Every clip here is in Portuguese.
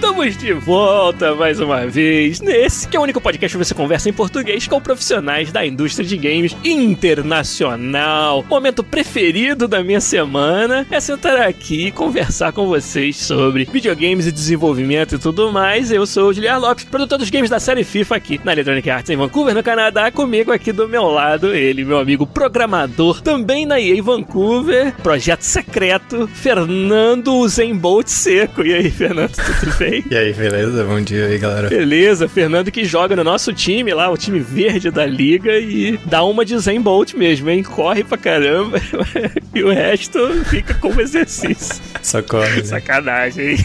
Estamos de volta mais uma vez nesse que é o único podcast que você conversa em português com profissionais da indústria de games internacional. Momento preferido da minha semana é sentar aqui e conversar com vocês sobre videogames e desenvolvimento e tudo mais. Eu sou o Julian Lopes, produtor dos games da série FIFA aqui na Electronic Arts em Vancouver, no Canadá. Comigo aqui do meu lado, ele, meu amigo programador, também na EA Vancouver, projeto secreto, Fernando Zenbolt Seco. E aí, Fernando, tudo bem? E aí, beleza? Bom dia aí, galera. Beleza, Fernando que joga no nosso time lá, o time verde da liga, e dá uma de Zenbolt mesmo, hein? Corre pra caramba e o resto fica como exercício. Só corre, né? Sacanagem, hein?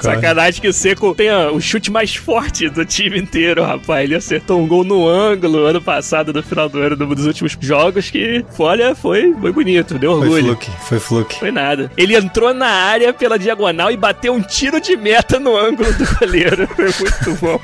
Sacanagem que o Seco tenha o chute mais forte do time inteiro, rapaz. Ele acertou um gol no ângulo ano passado, no final do ano, dos últimos jogos, que, olha, foi, foi bonito, deu Foi orgulho. fluke, foi fluke. Foi nada. Ele entrou na área pela diagonal e bateu um tiro de meta no ângulo do goleiro. Foi muito bom.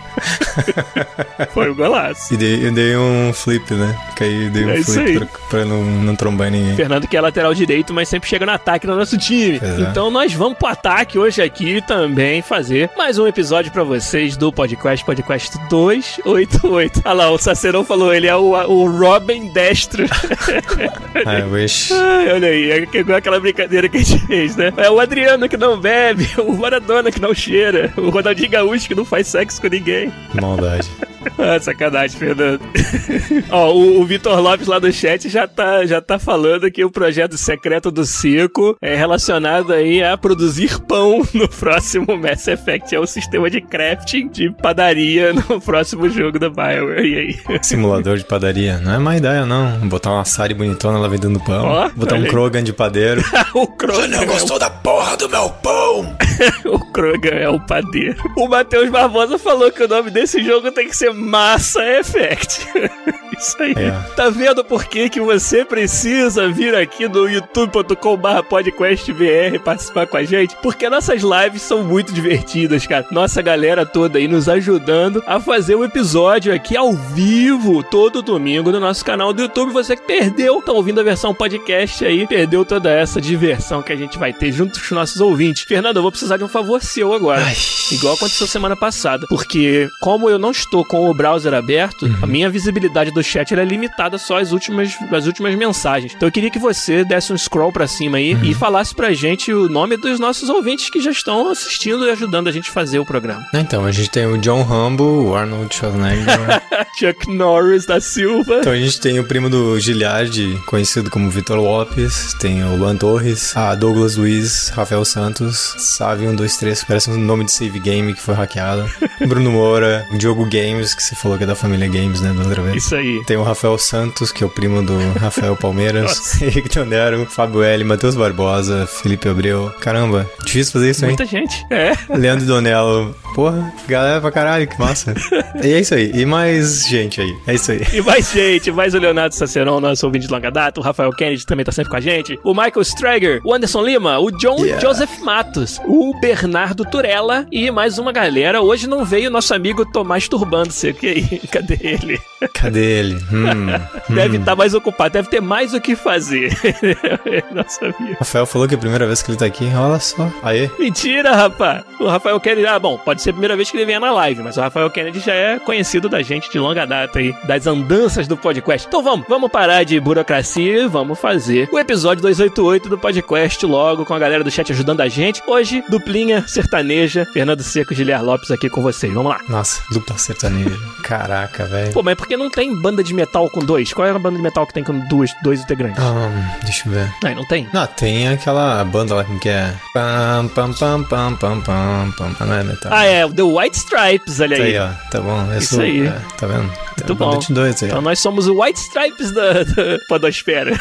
Foi um golaço. E dei, eu dei um flip, né? Caí, dei um É flip pra, pra não, não trombar ninguém. Fernando que é lateral direito, mas sempre chega no ataque no nosso time. É. Então nós vamos pro ataque hoje aqui também fazer mais um episódio pra vocês do podcast, podcast 288. Olha lá, o Sacerão falou, ele é o, o Robin Destro. I wish. Ai, olha aí, é igual aquela brincadeira que a gente fez, né? É o Adriano que não bebe, o Maradona que não cheira, o Ronaldinho Gaúcho que não faz sexo com ninguém. Maldade. Ah, sacanagem, Fernando. Ó, o, o Vitor Lopes lá do chat já tá, já tá falando que o projeto secreto do Circo é relacionado aí a produzir pão no próximo Mass Effect. É o sistema de crafting de padaria no próximo jogo da Bioware. E aí? Simulador de padaria. Não é má ideia, não. Botar uma Sari bonitona lá vendendo pão. Ó, Botar um aí. Krogan de padeiro. o Krogan. é da porra do meu pão? O Krogan é o padeiro. O Matheus Barbosa falou que o nome desse jogo tem que ser Massa Effect. Isso aí. É. Tá vendo por que, que você precisa vir aqui no youtube.com.br podcastvr participar com a gente? Porque nossas lives são muito divertidas, cara. Nossa galera toda aí nos ajudando a fazer o episódio aqui ao vivo todo domingo no nosso canal do YouTube. Você que perdeu, tá ouvindo a versão podcast aí, perdeu toda essa diversão que a gente vai ter junto com os nossos ouvintes. Fernando, eu vou precisar de um favor seu agora. Ai. Igual aconteceu semana passada. Porque, como eu não estou com o browser aberto, a minha visibilidade do chat é limitada só às últimas, às últimas mensagens. Então eu queria que você desse um scroll pra cima aí e falasse pra gente o nome dos nossos ouvintes que já estão assistindo e ajudando a gente a fazer o programa. Então, a gente tem o John Rambo, o Arnold Schwarzenegger. Chuck Norris da Silva. Então a gente tem o primo do Giliard, conhecido como Vitor Lopes, tem o Luan Torres, a Douglas Luiz, Rafael Santos, Save 123, parece um nome de save game que foi hackeado, Bruno Moura, o Diogo Games, que você falou que é da família Games, né, da outra vez. Isso aí. Tem o Rafael Santos, que é o primo do Rafael Palmeiras, Henrique Tondero, Fábio L, Matheus Barbosa, Felipe Abreu. Caramba, difícil fazer isso, hein? Muita gente. É. Leandro Donello. Porra, galera pra caralho, que massa. e é isso aí. E mais gente aí. É isso aí. E mais gente, mais o Leonardo Saceron, nosso ouvinte de longa data, o Rafael Kennedy também tá sempre com a gente, o Michael Strager, o Anderson Lima, o John Yeah. Joseph Matos, o Bernardo Turella e mais uma galera. Hoje não veio nosso amigo Tomás Turbando, sei que aí, cadê ele? Cadê ele? Hum, Deve hum. estar mais ocupado, deve ter mais o que fazer. nosso amigo. Rafael falou que é a primeira vez que ele tá aqui. Olha só. Aê. Mentira, rapaz. O Rafael Kennedy, ah, bom, pode ser a primeira vez que ele venha na live, mas o Rafael Kennedy já é conhecido da gente de longa data aí, das andanças do podcast. Então vamos, vamos parar de burocracia e vamos fazer o episódio 288 do podcast logo com a galera do chat ajudando a gente. Hoje, duplinha sertaneja, Fernando Seco e Giliar Lopes aqui com vocês. Vamos lá. Nossa, dupla sertaneja. Caraca, velho. Pô, mas é porque não tem banda de metal com dois? Qual é a banda de metal que tem com duas, dois integrantes? Ah, deixa eu ver. Aí não tem? Não, tem aquela banda lá que é. Pam, pam, pam, pam, pam, pam, pam. Não é metal. Ah, é, o The White Stripes, olha Tá aí. aí, ó. Tá bom. Eu Isso sou- aí. é, tá vendo? Muito Tem bom. de dois aí. Então nós somos o White Stripes da, da podosfera.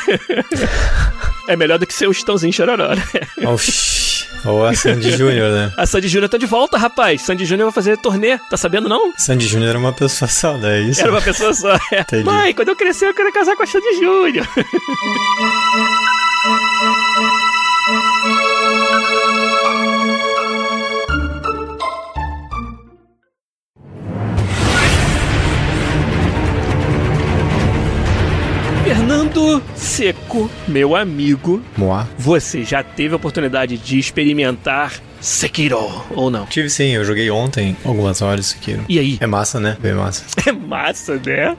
é melhor do que ser o Chitãozinho Chororó, né? Oxi. Ou a Sandy Júnior, né? A Sandy Júnior tá de volta, rapaz. Sandy Júnior vai fazer turnê, tá sabendo não? Sandy Júnior era uma pessoa só, é isso? Era uma pessoa só. É. Entendi. Mãe, quando eu crescer eu quero casar com a Sandy Júnior. Seco, meu amigo, Moá. você já teve a oportunidade de experimentar Sekiro ou não? Tive sim, eu joguei ontem algumas horas Sekiro. E aí? É massa, né? Bem massa. É massa, né?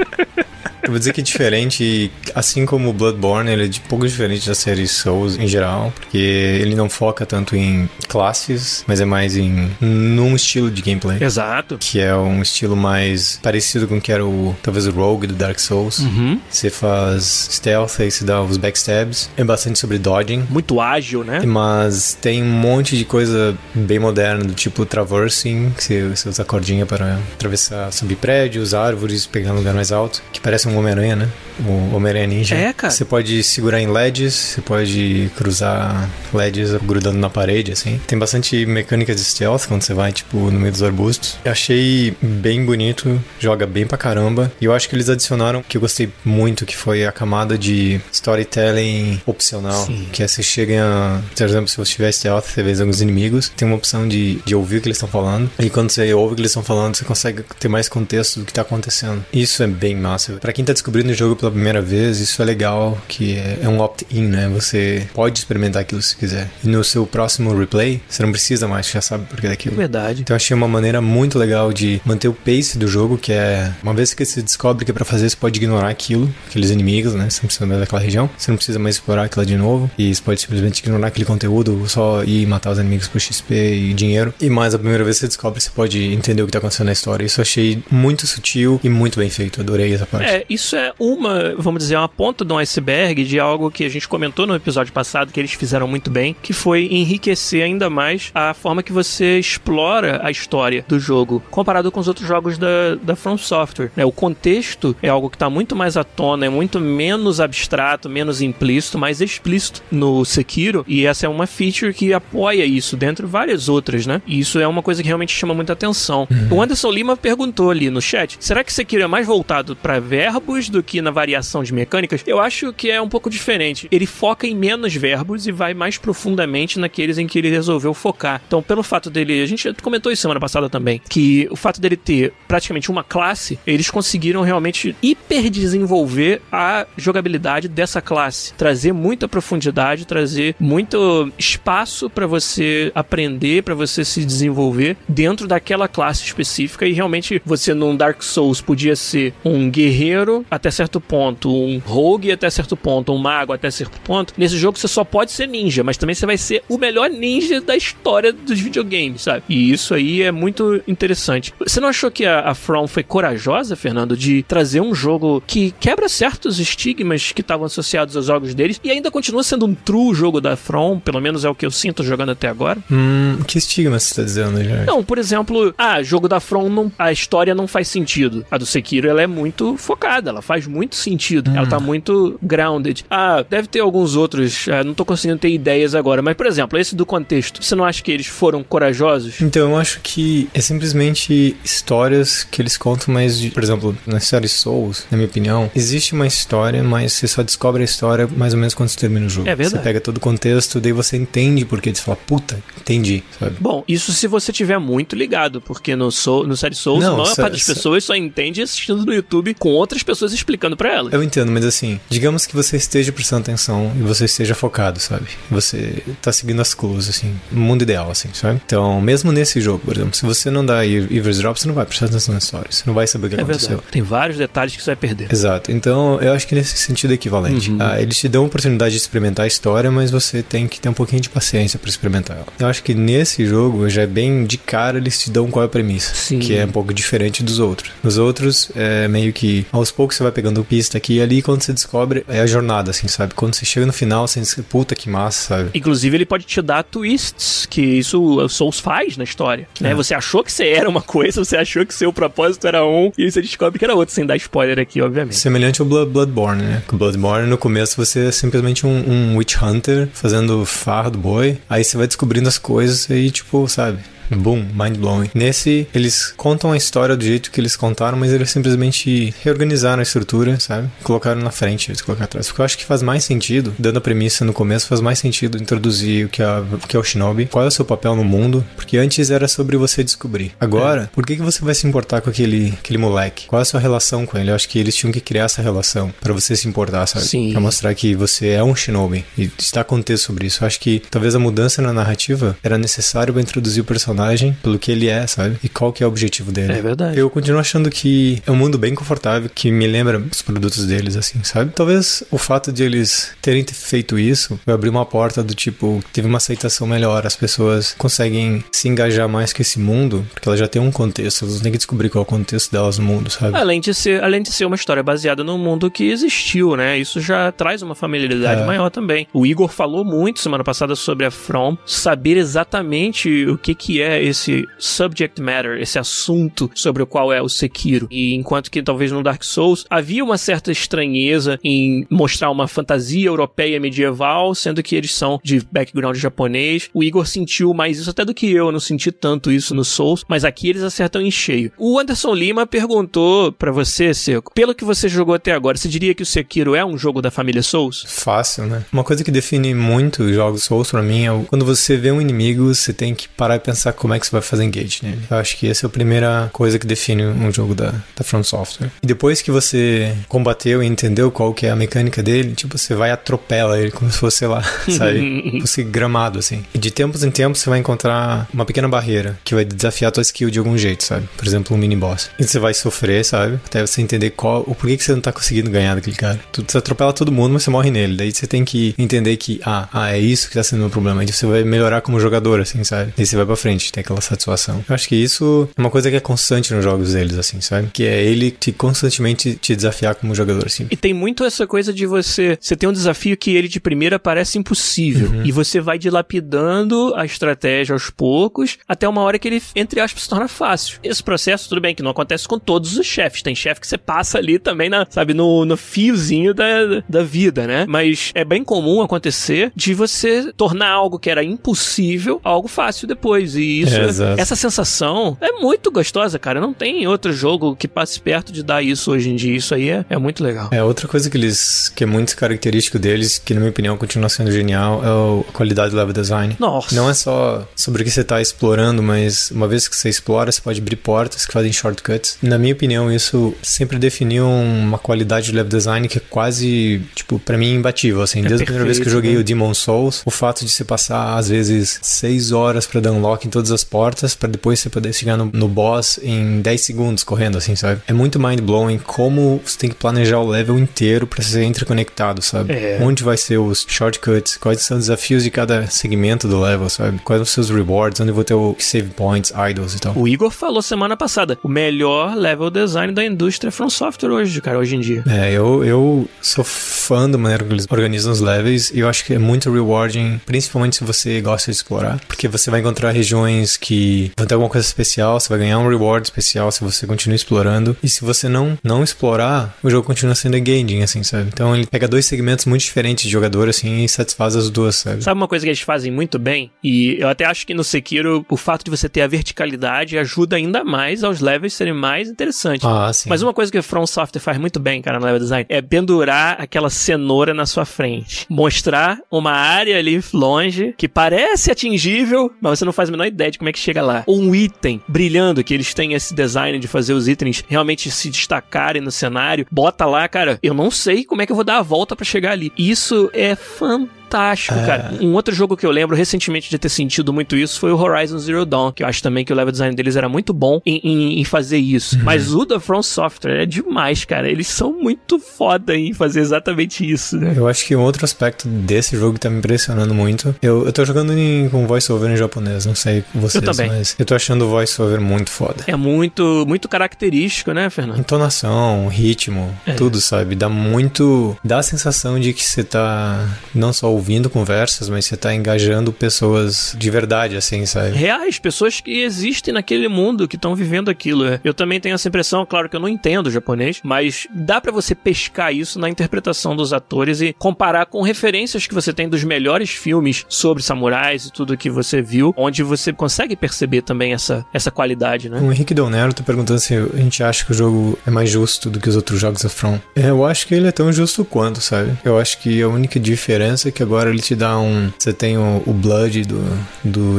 Eu vou dizer que é diferente, assim como o Bloodborne, ele é de pouco diferente da série Souls em geral, porque ele não foca tanto em classes, mas é mais em num estilo de gameplay. Exato. Que é um estilo mais parecido com o que era o talvez o Rogue do Dark Souls. Uhum. Você faz stealth, aí você dá os backstabs. É bastante sobre dodging. Muito ágil, né? Mas tem um monte de coisa bem moderna, do tipo traversing, que você, você usa a cordinha para atravessar, subir prédios, árvores, pegar um lugar mais alto, que parece um Homem-Aranha, né? O Homem-Aranha Ninja. É, cara. Você pode segurar em LEDs, você pode cruzar LEDs grudando na parede, assim. Tem bastante mecânica de stealth quando você vai, tipo, no meio dos arbustos. Eu achei bem bonito, joga bem pra caramba. E eu acho que eles adicionaram, que eu gostei muito, que foi a camada de storytelling opcional. Sim. Que é você chega, a, por exemplo, se você tiver stealth, você vê alguns inimigos, tem uma opção de, de ouvir o que eles estão falando. E quando você ouve o que eles estão falando, você consegue ter mais contexto do que tá acontecendo. Isso é bem massa. Pra quem tá descobrindo o jogo pela primeira vez, isso é legal, que é, é um opt-in, né? Você pode experimentar aquilo se quiser. E no seu próximo replay, você não precisa mais, você já sabe por que é daquilo. Verdade. Então eu achei uma maneira muito legal de manter o pace do jogo, que é uma vez que você descobre que é pra fazer, você pode ignorar aquilo, aqueles inimigos, né? Você não precisa mais daquela região, você não precisa mais explorar aquilo de novo, e você pode simplesmente ignorar aquele conteúdo, só ir matar os inimigos por XP e dinheiro. E mais a primeira vez que você descobre, você pode entender o que tá acontecendo na história. Isso eu achei muito sutil e muito bem feito. Adorei essa parte. É, isso é uma, vamos dizer, uma ponta de um iceberg de algo que a gente comentou no episódio passado que eles fizeram muito bem, que foi enriquecer ainda mais a forma que você explora a história do jogo, comparado com os outros jogos da, da From Software. né? O contexto é algo que está muito mais à tona, é muito menos abstrato, menos implícito, mais explícito no Sekiro, e essa é uma feature que apoia isso, dentre várias outras, né? E isso é uma coisa que realmente chama muita atenção. O Anderson Lima perguntou ali no chat: será que Sekiro é mais voltado para verbos do que na variação de mecânicas? Eu acho que é um pouco diferente. Ele foca em menos verbos e vai mais profundamente naqueles em que ele resolveu focar. Então, pelo fato dele, a gente comentou isso semana passada também, que o fato dele ter praticamente uma classe, eles conseguiram realmente hiper desenvolver a jogabilidade dessa classe, trazer muita profundidade, trazer muito espaço para você aprender, para você se desenvolver dentro daquela classe específica e realmente você num Dark Souls podia ser um guerreiro até certo ponto, um rogue até certo ponto, um mago até certo ponto. Nesse jogo você só pode ser ninja, mas também você vai ser o melhor ninja da história dos videogames, sabe? E isso aí é muito interessante. Você não achou que a, a From foi corajosa, Fernando, de trazer um jogo que quebra certos estigmas que estavam associados aos jogos deles e ainda continua sendo um true jogo da From, pelo menos é o que eu sinto jogando até agora? Hum, que estigma você tá dizendo, já? Não, por exemplo, ah, jogo da From, não, a história não faz sentido. A do Sekiro, ela é muito focada, ela faz muito sentido. Ela tá muito grounded. Ah, deve ter alguns outros, ah, não tô conseguindo ter ideias agora, mas, por exemplo, esse do contexto, você não acha que eles foram corajosos? Então, eu acho que é simplesmente histórias que eles contam, mas, de- por exemplo, na série Souls, na minha opinião, existe uma história, mas você só descobre a história mais ou menos quando você termina o jogo. É verdade. Você pega todo o contexto, daí você entende porque você fala, puta, entendi, sabe? Bom, isso se você tiver muito ligado, porque no, Soul, no série Souls, Não, a maior sé- parte das pessoas só entende assistindo no YouTube com outras pessoas explicando para ela. Eu entendo, mas assim, digamos que você esteja prestando atenção e você esteja focado, sabe? Você tá seguindo as clues, assim, mundo ideal, assim, sabe? Então, mesmo nesse jogo, por exemplo, se você não dá eavesdrop, você não vai prestar atenção na história, você não vai saber o que é aconteceu. Verdade. Tem vários detalhes que você vai perder. Exato. Então, eu acho que nesse sentido é equivalente. Uhum. Ah, eles te dão a oportunidade de experimentar a história, mas você tem que ter um pouquinho de paciência para experimentar ela. Eu acho que nesse jogo, já é bem de cara, eles te dão qual é a premissa. Sim. Que é um pouco diferente dos outros. Nos outros, é meio que aos poucos você vai pegando pista aqui e ali, e quando você descobre, é a jornada, assim, sabe? Quando você chega no final, você diz, puta que massa, sabe? Inclusive, ele pode te dar twists, que isso o Souls faz na história. Né? É. Você achou que você era uma coisa, você achou que seu propósito era um, e aí você descobre que era outro, sem dar spoiler aqui, obviamente. Semelhante ao Blood, Bloodborne, né? Bloodborne, no começo, você é simplesmente um, um Witch Hunter fazendo farra do boi, aí você vai descobrindo as coisas e, tipo, sabe? Boom, mind blowing. Nesse, eles contam a história do jeito que eles contaram, mas eles simplesmente reorganizaram a estrutura, sabe? Colocaram na frente, eles colocaram atrás. Porque eu acho que faz mais sentido, dando a premissa no começo, faz mais sentido introduzir o que é, o que é o Shinobi, qual é o seu papel no mundo, porque antes era sobre você descobrir. Agora, é. por que, que você vai se importar com aquele, aquele moleque? Qual é a sua relação com ele? Eu acho que eles tinham que criar essa relação para você se importar, sabe? Sim. Pra mostrar que você é um Shinobi e está contexto sobre isso. Eu acho que talvez a mudança na narrativa era necessário para introduzir o personagem personagem pelo que ele é, sabe? E qual que é o objetivo dele. É verdade. Eu continuo achando que é um mundo bem confortável, que me lembra os produtos deles, assim, sabe? Talvez o fato de eles terem feito isso vai abrir uma porta do tipo, teve uma aceitação melhor, as pessoas conseguem se engajar mais com esse mundo, porque elas já têm um contexto, elas têm que descobrir qual é o contexto delas no mundo, sabe? Além de ser, além de ser uma história baseada no mundo que existiu, né? Isso já traz uma familiaridade é. maior também. O Igor falou muito semana passada sobre a From, saber exatamente o que que é é esse subject matter, esse assunto sobre o qual é o Sekiro. E enquanto que talvez no Dark Souls havia uma certa estranheza em mostrar uma fantasia europeia medieval, sendo que eles são de background japonês. O Igor sentiu mais isso até do que eu, eu não senti tanto isso no Souls, mas aqui eles acertam em cheio. O Anderson Lima perguntou para você, Seco, pelo que você jogou até agora, você diria que o Sekiro é um jogo da família Souls? Fácil, né? Uma coisa que define muito os jogos Souls para mim é quando você vê um inimigo, você tem que parar e pensar como é que você vai fazer engage nele. Eu acho que essa é a primeira coisa que define um jogo da, da From Software. E depois que você combateu e entendeu qual que é a mecânica dele, tipo, você vai atropela ele como se fosse, sei lá, sabe? fosse gramado, assim. E de tempos em tempos você vai encontrar uma pequena barreira que vai desafiar a tua skill de algum jeito, sabe? Por exemplo, um mini boss. E você vai sofrer, sabe? Até você entender qual, o porquê que você não tá conseguindo ganhar daquele cara. Tu, você atropela todo mundo, mas você morre nele. Daí você tem que entender que, ah, ah é isso que tá sendo o problema. Aí você vai melhorar como jogador, assim, sabe? E você vai pra frente tem aquela satisfação. Eu acho que isso é uma coisa que é constante nos jogos deles, assim, sabe? Que é ele te constantemente te desafiar como jogador, assim. E tem muito essa coisa de você. Você tem um desafio que ele de primeira parece impossível. Uhum. E você vai dilapidando a estratégia aos poucos, até uma hora que ele, entre aspas, se torna fácil. Esse processo, tudo bem, que não acontece com todos os chefes. Tem chefe que você passa ali também, na, sabe, no, no fiozinho da, da vida, né? Mas é bem comum acontecer de você tornar algo que era impossível algo fácil depois. E isso, é, essa sensação é muito gostosa, cara. Não tem outro jogo que passe perto de dar isso hoje em dia. Isso aí é, é muito legal. É, outra coisa que eles, que é muito característico deles, que na minha opinião continua sendo genial, é a qualidade do level design. Nossa. Não é só sobre o que você tá explorando, mas uma vez que você explora, você pode abrir portas que fazem shortcuts. Na minha opinião, isso sempre definiu uma qualidade de level design que é quase, tipo, para mim imbatível, assim. É Desde perfeito, a primeira vez que eu joguei né? o Demon Souls, o fato de você passar, às vezes, seis horas para dar unlock em todas as portas para depois você poder chegar no, no boss em 10 segundos correndo, assim, sabe? É muito mind-blowing como você tem que planejar o level inteiro para ser interconectado, sabe? É. Onde vai ser os shortcuts, quais são os desafios de cada segmento do level, sabe? Quais são os seus rewards, onde vou ter o save points, idols e tal. O Igor falou semana passada, o melhor level design da indústria From Software hoje, cara, hoje em dia. É, eu, eu sou fã da maneira que eles organizam os levels e eu acho que é muito rewarding, principalmente se você gosta de explorar, porque você vai encontrar regiões que vão ter alguma coisa especial, você vai ganhar um reward especial se você continuar explorando. E se você não não explorar, o jogo continua sendo engaging, assim, sabe? Então ele pega dois segmentos muito diferentes de jogador, assim, e satisfaz as duas, sabe? Sabe uma coisa que eles fazem muito bem? E eu até acho que no Sekiro, o fato de você ter a verticalidade ajuda ainda mais aos levels serem mais interessantes. Ah, sim. Mas uma coisa que o From Software faz muito bem, cara, no level design, é pendurar aquela cenoura na sua frente. Mostrar uma área ali longe que parece atingível, mas você não faz a menor ideia ideia de como é que chega lá. Ou um item brilhando, que eles têm esse design de fazer os itens realmente se destacarem no cenário. Bota lá, cara, eu não sei como é que eu vou dar a volta para chegar ali. Isso é fantástico fantástico, é. cara. Um outro jogo que eu lembro recentemente de ter sentido muito isso foi o Horizon Zero Dawn, que eu acho também que o level design deles era muito bom em, em, em fazer isso. Uhum. Mas o da From Software é demais, cara. Eles são muito foda em fazer exatamente isso, né? Eu acho que um outro aspecto desse jogo que tá me impressionando muito. Eu, eu tô jogando em, com voiceover em japonês, não sei vocês, eu também. mas eu tô achando o voiceover muito foda. É muito, muito característico, né, Fernando? Entonação, ritmo, é. tudo, sabe? Dá muito. Dá a sensação de que você tá não só ouvindo conversas, mas você tá engajando pessoas de verdade, assim, sabe? Reais, pessoas que existem naquele mundo, que estão vivendo aquilo. É. Eu também tenho essa impressão, claro que eu não entendo japonês, mas dá para você pescar isso na interpretação dos atores e comparar com referências que você tem dos melhores filmes sobre samurais e tudo que você viu, onde você consegue perceber também essa, essa qualidade, né? O Henrique Del Nero tá perguntando se a gente acha que o jogo é mais justo do que os outros jogos da From. Eu acho que ele é tão justo quanto, sabe? Eu acho que a única diferença é que agora ele te dá um. Você tem o, o Blood do, do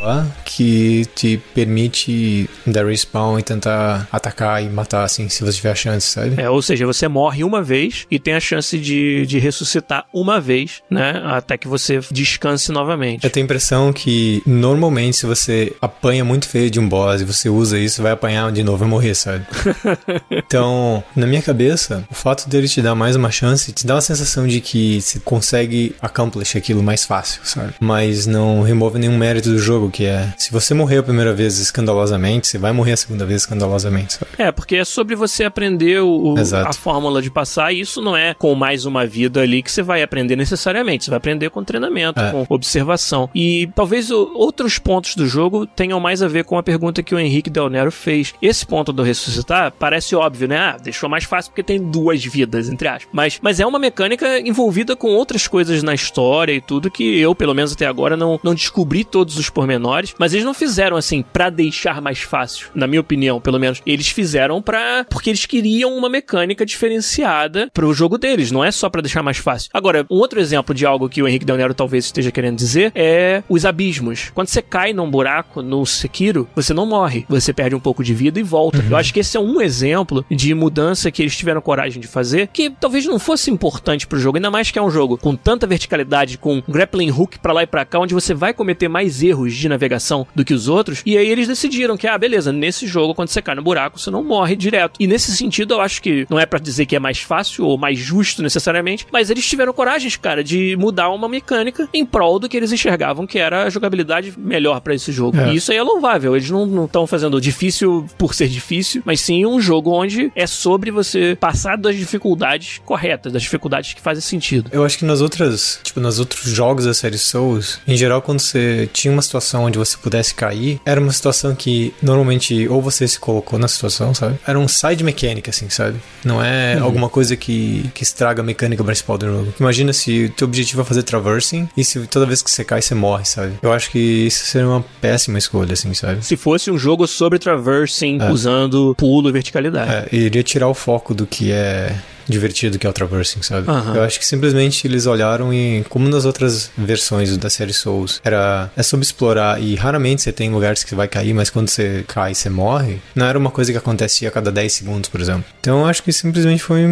lá que te permite dar respawn e tentar atacar e matar, assim, se você tiver a chance, sabe? É, ou seja, você morre uma vez e tem a chance de, de ressuscitar uma vez, né? Até que você descanse novamente. Eu tenho a impressão que normalmente se você apanha muito feio de um boss e você usa isso, vai apanhar de novo e morrer, sabe? então, na minha cabeça, o fato dele te dar mais uma chance te dá uma sensação de que você consegue accomplish aquilo mais fácil, sabe? Mas não remove nenhum mérito do jogo jogo, que é se você morrer a primeira vez escandalosamente, você vai morrer a segunda vez escandalosamente. Sabe? É, porque é sobre você aprender o, a fórmula de passar, e isso não é com mais uma vida ali que você vai aprender necessariamente. Você vai aprender com treinamento, é. com observação. E talvez o, outros pontos do jogo tenham mais a ver com a pergunta que o Henrique Del Nero fez. Esse ponto do ressuscitar parece óbvio, né? Ah, deixou mais fácil porque tem duas vidas, entre aspas. Mas, mas é uma mecânica envolvida com outras coisas na história e tudo que eu, pelo menos até agora, não, não descobri todos os pormenores menores, mas eles não fizeram assim para deixar mais fácil, na minha opinião, pelo menos. Eles fizeram para porque eles queriam uma mecânica diferenciada pro jogo deles, não é só para deixar mais fácil. Agora, um outro exemplo de algo que o Henrique Del Nero talvez esteja querendo dizer é os abismos. Quando você cai num buraco no Sekiro, você não morre, você perde um pouco de vida e volta. Uhum. Eu acho que esse é um exemplo de mudança que eles tiveram coragem de fazer, que talvez não fosse importante pro jogo, ainda mais que é um jogo com tanta verticalidade, com grappling hook para lá e para cá, onde você vai cometer mais erros de navegação do que os outros. E aí eles decidiram que, ah, beleza, nesse jogo, quando você cai no buraco, você não morre direto. E nesse sentido, eu acho que não é para dizer que é mais fácil ou mais justo necessariamente, mas eles tiveram coragem, cara, de mudar uma mecânica em prol do que eles enxergavam que era a jogabilidade melhor para esse jogo. É. E isso aí é louvável. Eles não estão fazendo difícil por ser difícil, mas sim um jogo onde é sobre você passar das dificuldades corretas, das dificuldades que fazem sentido. Eu acho que nas outras, tipo, nos outros jogos da série Souls, em geral, quando você tinha uma situação situação onde você pudesse cair, era uma situação que normalmente ou você se colocou na situação, sabe? Era um side mecânica, assim, sabe? Não é uhum. alguma coisa que, que estraga a mecânica principal do jogo. Imagina se o teu objetivo é fazer traversing e se toda vez que você cai, você morre, sabe? Eu acho que isso seria uma péssima escolha, assim, sabe? Se fosse um jogo sobre traversing é. usando pulo e verticalidade. É, iria tirar o foco do que é divertido que é o Traversing, sabe? Uhum. Eu acho que simplesmente eles olharam e, como nas outras versões da série Souls, era é sobre explorar e raramente você tem lugares que você vai cair, mas quando você cai você morre, não era uma coisa que acontecia a cada 10 segundos, por exemplo. Então eu acho que simplesmente foi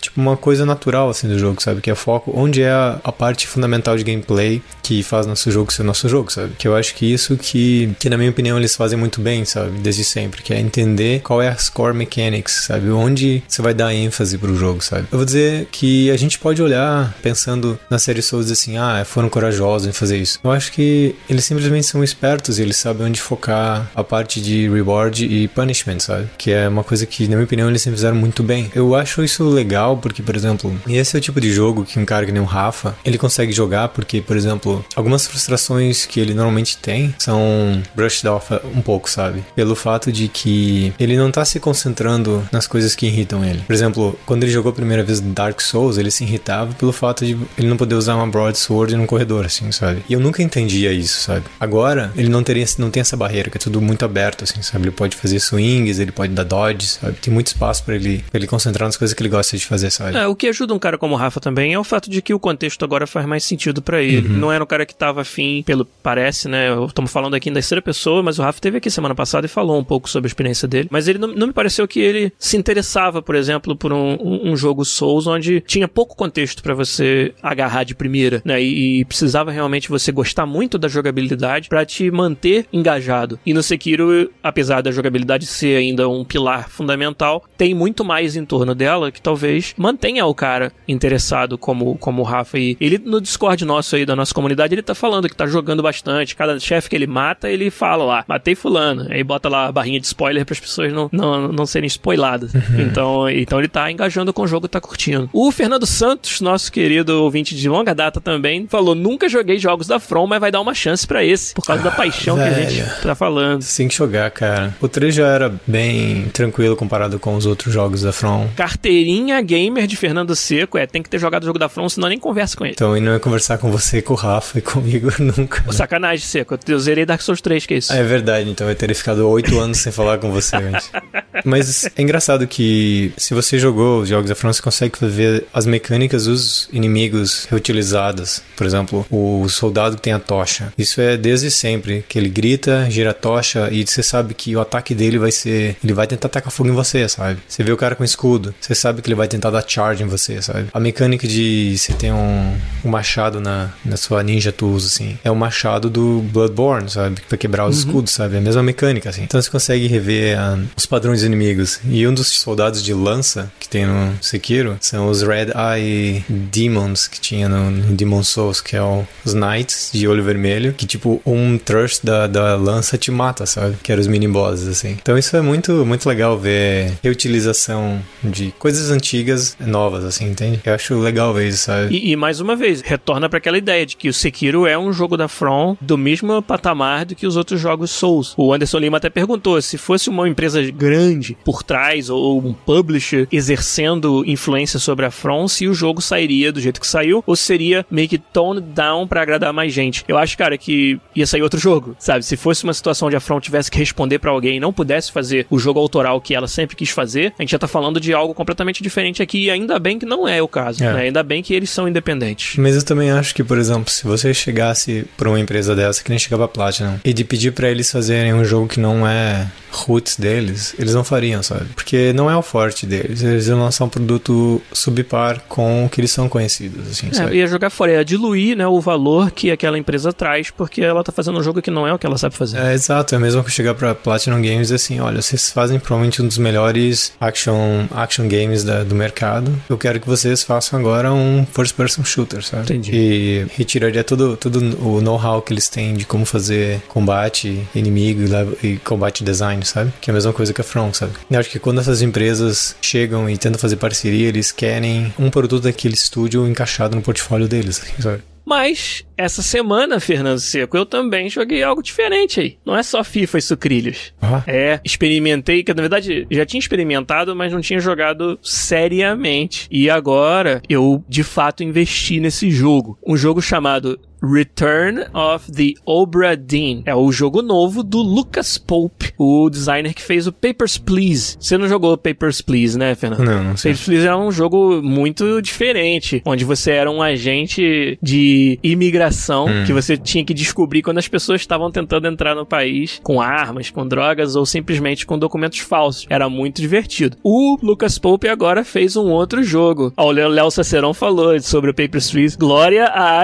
tipo uma coisa natural assim do jogo, sabe? Que é foco onde é a, a parte fundamental de gameplay que faz nosso jogo ser nosso jogo, sabe? Que eu acho que isso que, que na minha opinião eles fazem muito bem, sabe? Desde sempre, que é entender qual é as core mechanics, sabe? Onde você vai dar ênfase pro jogo jogo, sabe? Eu vou dizer que a gente pode olhar pensando na série Souls assim, ah, foram corajosos em fazer isso. Eu acho que eles simplesmente são espertos e eles sabem onde focar a parte de reward e punishment, sabe? Que é uma coisa que, na minha opinião, eles sempre fizeram muito bem. Eu acho isso legal porque, por exemplo, esse é o tipo de jogo que um cara que nem o Rafa, ele consegue jogar porque, por exemplo, algumas frustrações que ele normalmente tem são brushed off um pouco, sabe? Pelo fato de que ele não tá se concentrando nas coisas que irritam ele. Por exemplo, quando ele jogou a primeira vez Dark Souls, ele se irritava pelo fato de ele não poder usar uma broadsword num corredor, assim, sabe? E eu nunca entendia isso, sabe? Agora, ele não teria, não tem essa barreira, que é tudo muito aberto, assim, sabe? Ele pode fazer swings, ele pode dar dodge, sabe? Tem muito espaço para ele, pra ele concentrar nas coisas que ele gosta de fazer, sabe? É, o que ajuda um cara como o Rafa também é o fato de que o contexto agora faz mais sentido para ele. Uhum. Não era um cara que tava afim, pelo parece, né? Estamos falando aqui em terceira pessoa, mas o Rafa teve aqui semana passada e falou um pouco sobre a experiência dele. Mas ele não, não me pareceu que ele se interessava, por exemplo, por um, um, um jogo Souls onde tinha pouco contexto para você agarrar de primeira, né? E, e, precisava realmente você gostar muito da jogabilidade para te manter engajado. E no Sekiro, apesar da jogabilidade ser ainda um pilar fundamental, tem muito mais em torno dela que talvez mantenha o cara interessado como, como o Rafa. E ele no Discord nosso aí, da nossa comunidade, ele tá falando que tá jogando bastante. Cada chefe que ele mata, ele fala lá, matei fulano. Aí bota lá a barrinha de spoiler para as pessoas não, não, não serem spoiladas. Uhum. Então, então ele tá engajando com o jogo e tá curtindo. O Fernando Santos, nosso querido ouvinte de longa data também, falou: nunca joguei jogos da From, mas vai dar uma chance para esse, por causa ah, da paixão velho. que a gente tá falando. Você tem que jogar, cara. O 3 já era bem tranquilo comparado com os outros jogos da From. Carteirinha gamer de Fernando Seco, é, tem que ter jogado o jogo da From, senão nem conversa com ele. Então, e não é conversar com você, com o Rafa e comigo nunca. Né? Sacanagem, Seco. Eu zerei Dark Souls 3, que é isso. Ah, é verdade, então eu teria ficado oito anos sem falar com você antes. Mas é engraçado que se você jogou os jogos da você consegue ver as mecânicas dos inimigos reutilizadas. Por exemplo, o soldado que tem a tocha. Isso é desde sempre, que ele grita, gira a tocha e você sabe que o ataque dele vai ser, ele vai tentar atacar fogo em você, sabe? Você vê o cara com escudo, você sabe que ele vai tentar dar charge em você, sabe? A mecânica de você ter um, um machado na, na sua ninja tools assim, é o machado do Bloodborne, sabe? Pra quebrar os uhum. escudos, sabe? É a mesma mecânica assim. Então você consegue rever uh, os padrões inimigos. E um dos soldados de lança que tem no Sekiro são os Red Eye Demons que tinha no, no Demon Souls, que é o, os Knights de olho vermelho, que tipo um thrust da, da lança te mata, sabe? Que eram os mini bosses, assim. Então isso é muito, muito legal ver reutilização de coisas antigas novas, assim, entende? Eu acho legal ver isso, sabe? E, e mais uma vez, retorna para aquela ideia de que o Sekiro é um jogo da From do mesmo patamar do que os outros jogos Souls. O Anderson Lima até perguntou se fosse uma empresa grande por trás ou um publisher exercendo influência sobre a From, se o jogo sairia do jeito que saiu ou seria meio que toned down para agradar mais gente. Eu acho, cara, que ia sair outro jogo, sabe? Se fosse uma situação onde a From tivesse que responder para alguém e não pudesse fazer o jogo autoral que ela sempre quis fazer, a gente já tá falando de algo completamente diferente aqui e ainda bem que não é o caso, é. Né? Ainda bem que eles são independentes. Mas eu também acho que, por exemplo, se você chegasse pra uma empresa dessa que nem chegava a Platinum e de pedir para eles fazerem um jogo que não é roots deles, eles não fariam, sabe? Porque não é o forte deles. Eles iam lançar um produto subpar com o que eles são conhecidos, assim, é? Ia jogar fora, ia diluir, né, o valor que aquela empresa traz, porque ela tá fazendo um jogo que não é o que ela sabe fazer. É, exato. É mesmo que chegar pra Platinum Games e assim, olha, vocês fazem provavelmente um dos melhores action, action games da, do mercado. Eu quero que vocês façam agora um first person shooter, sabe? Entendi. E retiraria todo, todo o know-how que eles têm de como fazer combate inimigo e, e combate design, sabe? Que é a mesma coisa que a From, sabe? Eu acho que quando essas empresas chegam e tentam fazer parceria, eles querem um produto daquele estúdio encaixado no portfólio deles, sabe? Mas, essa semana, Fernando Seco, eu também joguei algo diferente aí. Não é só FIFA e sucrilhos. É, experimentei, que na verdade já tinha experimentado, mas não tinha jogado seriamente. E agora eu, de fato, investi nesse jogo. Um jogo chamado Return of the Obra Dinn. É o jogo novo do Lucas Pope, o designer que fez o Papers, Please. Você não jogou Papers, Please, né, Fernando? Não, não sei. Papers, Please era um jogo muito diferente, onde você era um agente de imigração hum. que você tinha que descobrir quando as pessoas estavam tentando entrar no país com armas, com drogas ou simplesmente com documentos falsos. Era muito divertido. O Lucas Pope agora fez um outro jogo. Ó, o Léo Sacerão falou sobre o Papers, Please. Glória a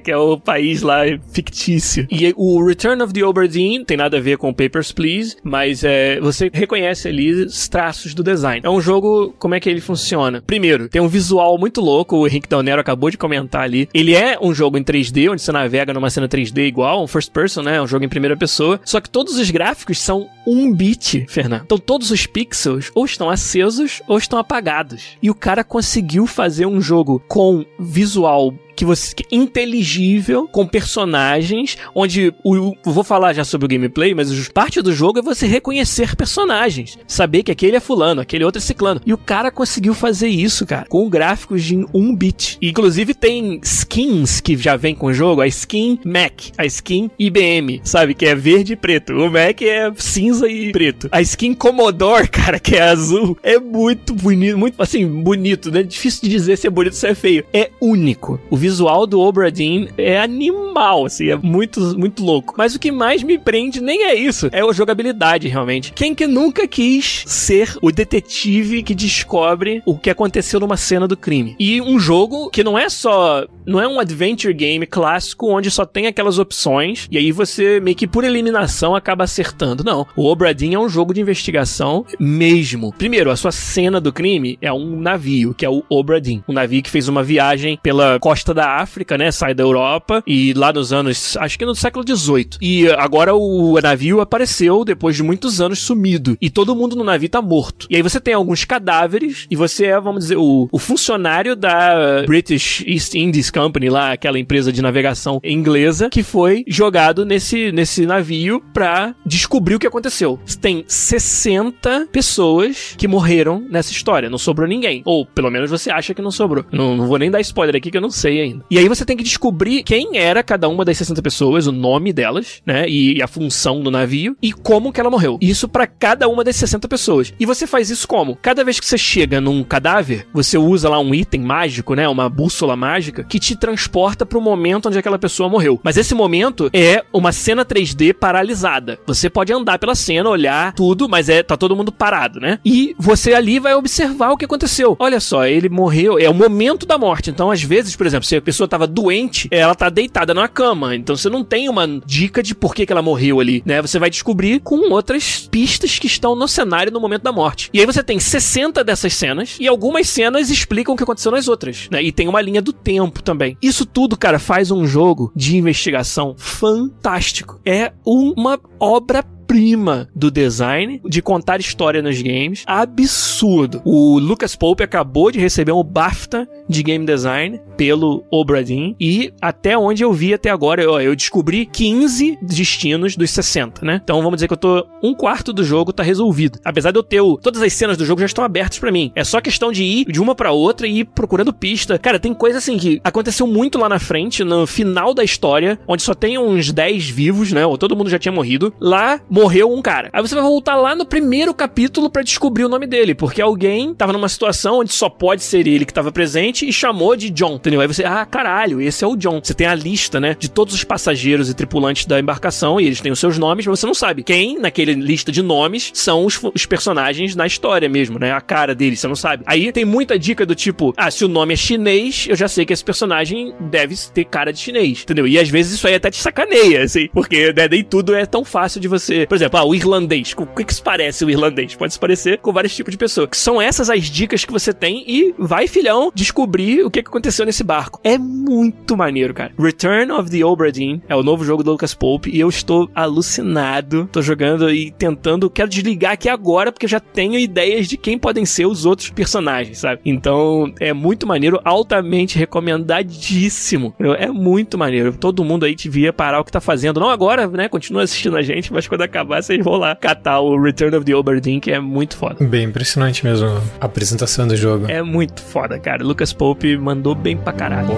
Que é o país lá fictício. E o Return of the Oberdeen tem nada a ver com Papers, Please, mas é, você reconhece ali os traços do design. É um jogo, como é que ele funciona? Primeiro, tem um visual muito louco, o Henrique Nero acabou de comentar ali. Ele é um jogo em 3D, onde você navega numa cena 3D igual, um first person, né? Um jogo em primeira pessoa. Só que todos os gráficos são um bit, Fernando. Então todos os pixels ou estão acesos ou estão apagados. E o cara conseguiu fazer um jogo com visual que você que é inteligível com personagens, onde o, vou falar já sobre o gameplay, mas parte do jogo é você reconhecer personagens, saber que aquele é fulano, aquele outro é ciclano. E o cara conseguiu fazer isso, cara, com gráficos de um bit. Inclusive tem skins que já vem com o jogo, a skin Mac, a skin IBM, sabe, que é verde e preto. O Mac é cinza e preto. A skin Commodore, cara, que é azul, é muito bonito, muito assim, bonito, né? Difícil de dizer se é bonito ou se é feio. É único. O visual do Obra Dinn é animal, assim, é muito, muito louco. Mas o que mais me prende nem é isso, é a jogabilidade, realmente. Quem que nunca quis ser o detetive que descobre o que aconteceu numa cena do crime? E um jogo que não é só. Não é um adventure game clássico onde só tem aquelas opções e aí você meio que por eliminação acaba acertando. Não. O Obra Dinn é um jogo de investigação mesmo. Primeiro, a sua cena do crime é um navio, que é o Obra Dinn. Um navio que fez uma viagem pela costa da África, né? Sai da Europa e lá nos anos, acho que no século XVIII. E agora o navio apareceu depois de muitos anos sumido. E todo mundo no navio tá morto. E aí você tem alguns cadáveres e você é, vamos dizer, o, o funcionário da British East Indies Company, lá, aquela empresa de navegação inglesa, que foi jogado nesse, nesse navio pra descobrir o que aconteceu. Tem 60 pessoas que morreram nessa história. Não sobrou ninguém. Ou pelo menos você acha que não sobrou. Não, não vou nem dar spoiler aqui que eu não sei ainda. E aí você tem que descobrir quem era cada uma das 60 pessoas, o nome delas, né? E, e a função do navio e como que ela morreu. Isso para cada uma das 60 pessoas. E você faz isso como? Cada vez que você chega num cadáver, você usa lá um item mágico, né? Uma bússola mágica que te transporta pro momento onde aquela pessoa morreu. Mas esse momento é uma cena 3D paralisada. Você pode andar pela cena, olhar tudo, mas é tá todo mundo parado, né? E você ali vai observar o que aconteceu. Olha só, ele morreu, é o momento da morte. Então, às vezes, por exemplo, se a pessoa tava doente, ela tá deitada na cama. Então você não tem uma dica de por que, que ela morreu ali, né? Você vai descobrir com outras pistas que estão no cenário no momento da morte. E aí você tem 60 dessas cenas e algumas cenas explicam o que aconteceu nas outras, né? E tem uma linha do tempo também. Isso tudo, cara, faz um jogo de investigação fantástico. É uma obra prima do design, de contar história nos games. Absurdo. O Lucas Pope acabou de receber um BAFTA de game design pelo Obradin e até onde eu vi até agora, eu, eu descobri 15 destinos dos 60, né? Então vamos dizer que eu tô um quarto do jogo tá resolvido. Apesar de eu ter o, todas as cenas do jogo já estão abertas para mim. É só questão de ir de uma para outra e ir procurando pista. Cara, tem coisa assim que aconteceu muito lá na frente, no final da história, onde só tem uns 10 vivos, né? Ou todo mundo já tinha morrido. Lá morreu um cara. Aí você vai voltar lá no primeiro capítulo para descobrir o nome dele, porque alguém tava numa situação onde só pode ser ele que tava presente e chamou de John, entendeu? Aí você, ah, caralho, esse é o John. Você tem a lista, né, de todos os passageiros e tripulantes da embarcação e eles têm os seus nomes, mas você não sabe quem naquele lista de nomes são os, os personagens na história mesmo, né? A cara deles, você não sabe. Aí tem muita dica do tipo, ah, se o nome é chinês, eu já sei que esse personagem deve ter cara de chinês, entendeu? E às vezes isso aí até te sacaneia, assim, porque né, nem tudo é tão fácil de você por exemplo, ah, o irlandês. O que, que se parece o irlandês? Pode se parecer com vários tipos de pessoas. Que são essas as dicas que você tem e vai, filhão, descobrir o que, que aconteceu nesse barco. É muito maneiro, cara. Return of the Obra Dinn é o novo jogo do Lucas Pope e eu estou alucinado. Tô jogando e tentando. Quero desligar aqui agora porque já tenho ideias de quem podem ser os outros personagens, sabe? Então é muito maneiro, altamente recomendadíssimo. É muito maneiro. Todo mundo aí devia parar o que tá fazendo. Não agora, né? Continua assistindo a gente, mas quando acabar vocês vão lá catar o Return of the Oberdeen, que é muito foda. Bem impressionante mesmo a apresentação do jogo. É muito foda, cara. Lucas Pope mandou bem pra caralho.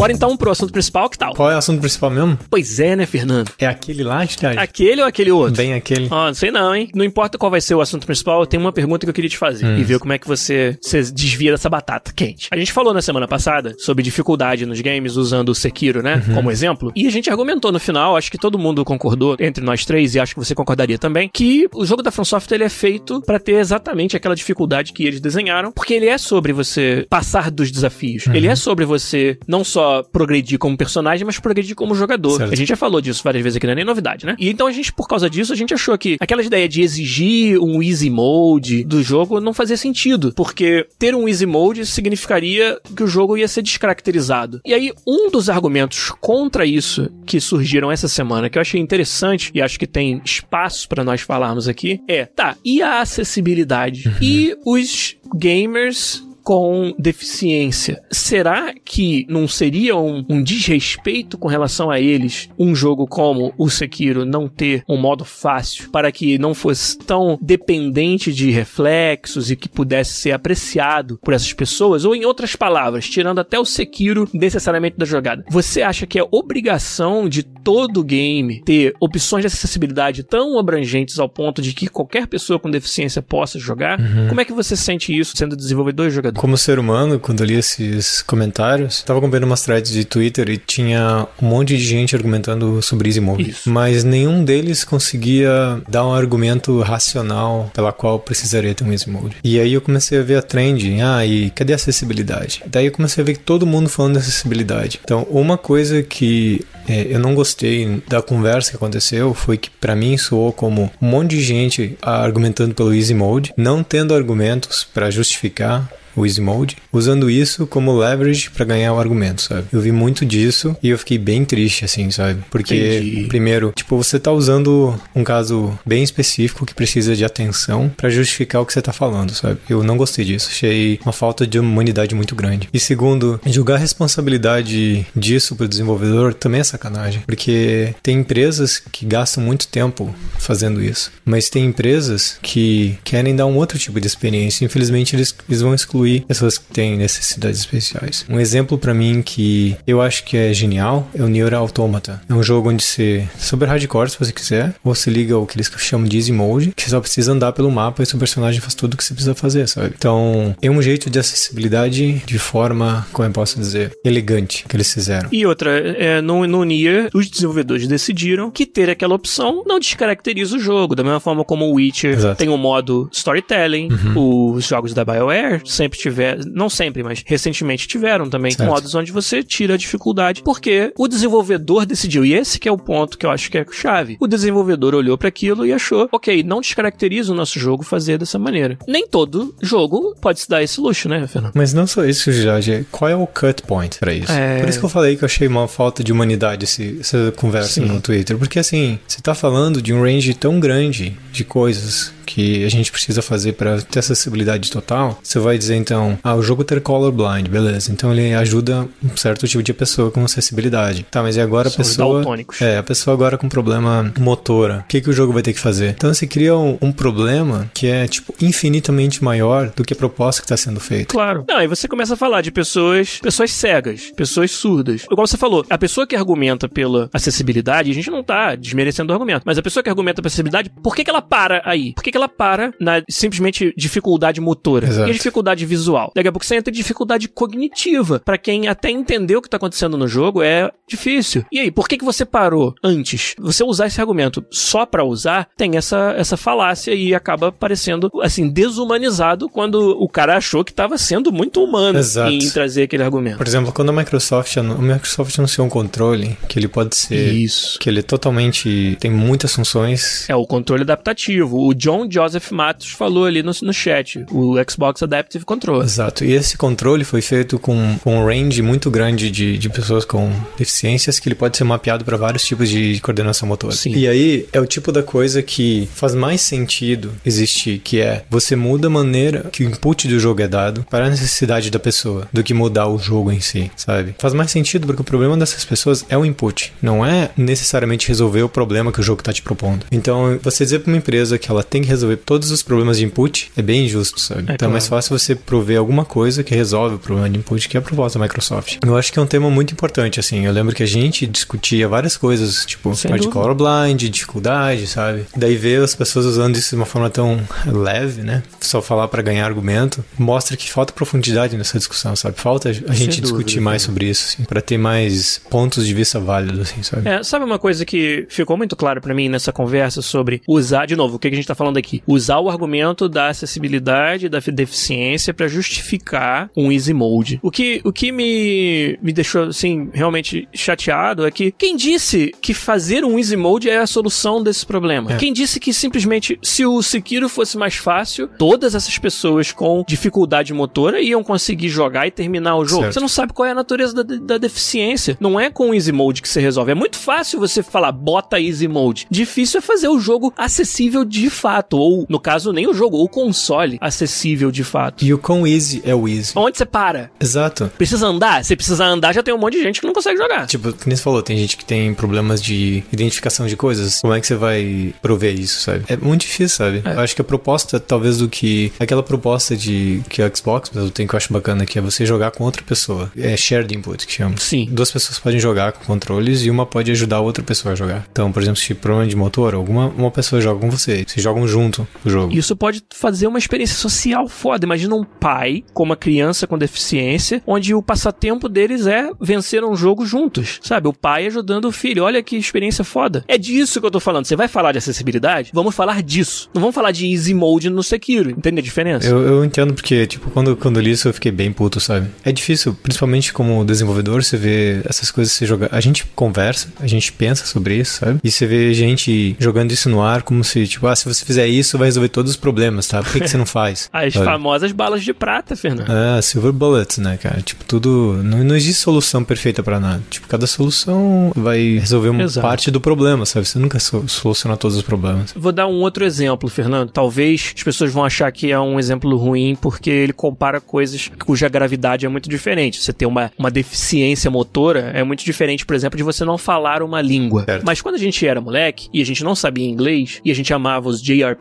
Bora então pro assunto principal, que tal? Qual é o assunto principal mesmo? Pois é, né, Fernando? É aquele lá, Cidade? Aquele ou aquele outro? Bem aquele. Oh, não sei não, hein? Não importa qual vai ser o assunto principal, eu tenho uma pergunta que eu queria te fazer. Hum. E ver como é que você, você desvia dessa batata quente. A gente falou na semana passada sobre dificuldade nos games usando o Sekiro, né? Uhum. Como exemplo. E a gente argumentou no final, acho que todo mundo concordou, entre nós três, e acho que você concordaria também, que o jogo da From Software ele é feito para ter exatamente aquela dificuldade que eles desenharam, porque ele é sobre você passar dos desafios. Uhum. Ele é sobre você não só só progredir como personagem, mas progredir como jogador. Certo. A gente já falou disso várias vezes aqui, não é nem novidade, né? E então a gente, por causa disso, a gente achou que aquela ideia de exigir um easy mode do jogo não fazia sentido, porque ter um easy mode significaria que o jogo ia ser descaracterizado. E aí, um dos argumentos contra isso que surgiram essa semana, que eu achei interessante e acho que tem espaço para nós falarmos aqui, é, tá, e a acessibilidade? E os gamers com deficiência. Será que não seria um, um, desrespeito com relação a eles um jogo como o Sekiro não ter um modo fácil para que não fosse tão dependente de reflexos e que pudesse ser apreciado por essas pessoas? Ou em outras palavras, tirando até o Sekiro necessariamente da jogada, você acha que é obrigação de todo game ter opções de acessibilidade tão abrangentes ao ponto de que qualquer pessoa com deficiência possa jogar? Uhum. Como é que você sente isso sendo desenvolvedor e jogador? Como ser humano, quando li esses comentários, tava acompanhando umas threads de Twitter e tinha um monte de gente argumentando sobre Easy Mode. Isso. Mas nenhum deles conseguia dar um argumento racional pela qual precisaria ter um Easy Mode. E aí eu comecei a ver a trend, ah, e cadê a acessibilidade? Daí eu comecei a ver que todo mundo falando de acessibilidade. Então, uma coisa que é, eu não gostei da conversa que aconteceu foi que para mim soou como um monte de gente argumentando pelo Easy Mode, não tendo argumentos para justificar o Easy Mode, usando isso como leverage para ganhar o argumento, sabe? Eu vi muito disso e eu fiquei bem triste, assim, sabe? Porque, Entendi. primeiro, tipo, você tá usando um caso bem específico que precisa de atenção para justificar o que você tá falando, sabe? Eu não gostei disso, achei uma falta de humanidade muito grande. E segundo, julgar a responsabilidade disso pro desenvolvedor também é sacanagem, porque tem empresas que gastam muito tempo fazendo isso, mas tem empresas que querem dar um outro tipo de experiência, infelizmente eles, eles vão excluir incluir pessoas que têm necessidades especiais. Um exemplo para mim que eu acho que é genial é o Nier Automata. É um jogo onde você super hardcore se você quiser, ou se liga o que eles chamam de easy mode, que você só precisa andar pelo mapa e seu personagem faz tudo o que você precisa fazer, sabe? Então, é um jeito de acessibilidade de forma, como eu posso dizer, elegante que eles fizeram. E outra, é, no, no Nier, os desenvolvedores decidiram que ter aquela opção não descaracteriza o jogo, da mesma forma como o Witcher Exato. tem o modo storytelling, os jogos da BioWare sempre tiveram, não sempre, mas recentemente tiveram também Certo. modos onde você tira a dificuldade, porque o desenvolvedor decidiu, e esse que é o ponto que eu acho que é chave. O desenvolvedor olhou para aquilo e achou, ok, não descaracteriza o nosso jogo fazer dessa maneira. Nem todo jogo pode se dar esse luxo, né, Fernando? Mas não só isso, Jorge. Qual é o cut point pra isso? É. Por isso que eu falei que eu achei uma falta de humanidade esse, essa conversa Sim. no Twitter. Porque assim, você tá falando de um range tão grande de coisas que a gente precisa fazer para ter acessibilidade total. Você vai dizer então, ah, o jogo ter colorblind, beleza. Então ele ajuda um certo tipo de pessoa com acessibilidade. Tá, mas e agora a São os pessoa. É, a pessoa agora com problema motora. O que, que o jogo vai ter que fazer? Então você cria um, um problema que é, tipo, infinitamente maior do que a proposta que está sendo feita. Claro. Não, aí você começa a falar de pessoas, pessoas cegas, pessoas surdas. Igual você falou, a pessoa que argumenta pela acessibilidade, a gente não tá desmerecendo o argumento, mas a pessoa que argumenta pela acessibilidade, por que, que ela para aí? Por que, que ela para na simplesmente dificuldade motora Exato. e a dificuldade visual? Daqui a pouco você entra em dificuldade cognitiva. Pra quem até entender o que tá acontecendo no jogo, é difícil. E aí, por que, que você parou antes? Você usar esse argumento só pra usar, tem essa, essa falácia e acaba parecendo, assim, desumanizado quando o cara achou que tava sendo muito humano Exato. em trazer aquele argumento. Por exemplo, quando a Microsoft, a Microsoft anunciou um controle que ele pode ser, Isso. que ele é totalmente tem muitas funções. É o controle adaptativo. O John Joseph Matos falou ali no, no chat, o Xbox Adaptive Control. Exato. E esse controle foi feito com, com um range muito grande de, de pessoas com deficiências que ele pode ser mapeado para vários tipos de coordenação motora. Sim. E aí é o tipo da coisa que faz mais sentido existir, que é você muda a maneira que o input do jogo é dado para a necessidade da pessoa, do que mudar o jogo em si, sabe? Faz mais sentido porque o problema dessas pessoas é o input, não é necessariamente resolver o problema que o jogo está te propondo. Então, você dizer para uma empresa que ela tem que resolver todos os problemas de input é bem injusto, sabe? É então é mais claro. fácil você prover alguma coisa que resolve o problema de input, que é a proposta da Microsoft. Eu acho que é um tema muito importante, assim. Eu lembro que a gente discutia várias coisas, tipo, Sem parte de dúvida. colorblind, dificuldade, sabe? Daí ver as pessoas usando isso de uma forma tão leve, né? Só falar para ganhar argumento, mostra que falta profundidade nessa discussão, sabe? Falta a gente dúvida, discutir mais sobre isso, assim, para ter mais pontos de vista válidos, assim, sabe? É, sabe uma coisa que ficou muito claro pra mim nessa conversa sobre usar, de novo, o que a gente tá falando aqui. Usar o argumento da acessibilidade, da deficiência para justificar um easy mode. O que, o que me, me deixou, assim, realmente chateado é que quem disse que fazer um easy mode é a solução desse problema? É. Quem disse que simplesmente se o Sekiro fosse mais fácil, todas essas pessoas com dificuldade motora iam conseguir jogar e terminar o jogo? Certo. Você não sabe qual é a natureza da, da deficiência. Não é com o easy mode que você resolve. É muito fácil você falar, bota easy mode. Difícil é fazer o jogo acessível de fato. Ou, no caso, nem o jogo, ou o console acessível de fato. E o quão easy é o easy. Onde você para? Exato. Precisa andar? Se precisa andar, já tem um monte de gente que não consegue jogar. Tipo, que nem você falou, tem gente que tem problemas de identificação de coisas. Como é que você vai prover isso, sabe? É muito difícil, sabe? É. Eu acho que a proposta, talvez, do que. Aquela proposta de que o Xbox mesmo tem que eu acho bacana, que é você jogar com outra pessoa. É shared input que chama. Sim. Duas pessoas podem jogar com controles e uma pode ajudar a outra pessoa a jogar. Então, por exemplo, se problema de motor, alguma uma pessoa joga com você. Vocês jogam junto o jogo. Isso pode fazer uma experiência social foda. Imagina um pai com uma criança com deficiência, onde o passatempo deles é vencer um jogo juntos, sabe? O pai ajudando o filho. Olha que experiência foda. É disso que eu tô falando. Você vai falar de acessibilidade? Vamos falar disso. Não vamos falar de easy mode no Sekiro. Entende a diferença? Eu, eu entendo porque, tipo, quando, quando eu li isso eu fiquei bem puto, sabe? É difícil, principalmente como desenvolvedor, você vê essas coisas se jogar. A gente conversa, a gente pensa sobre isso, sabe? E você vê gente jogando isso no ar como se, tipo, ah, se você fizer isso, vai resolver todos os problemas, tá? Por que, que você não faz? As Sabe? famosas balas de prata, Fernando. É, silver bullets, né, cara? Tipo, tudo. Não, não existe solução perfeita pra nada. Tipo, cada solução vai resolver uma Exato. parte do problema, sabe? Você nunca so- soluciona todos os problemas. Vou dar um outro exemplo, Fernando. Talvez as pessoas vão achar que é um exemplo ruim porque ele compara coisas cuja gravidade é muito diferente. Você ter uma, uma deficiência motora é muito diferente, por exemplo, de você não falar uma língua. Certo. Mas quando a gente era moleque e a gente não sabia inglês e a gente amava os JRPGs,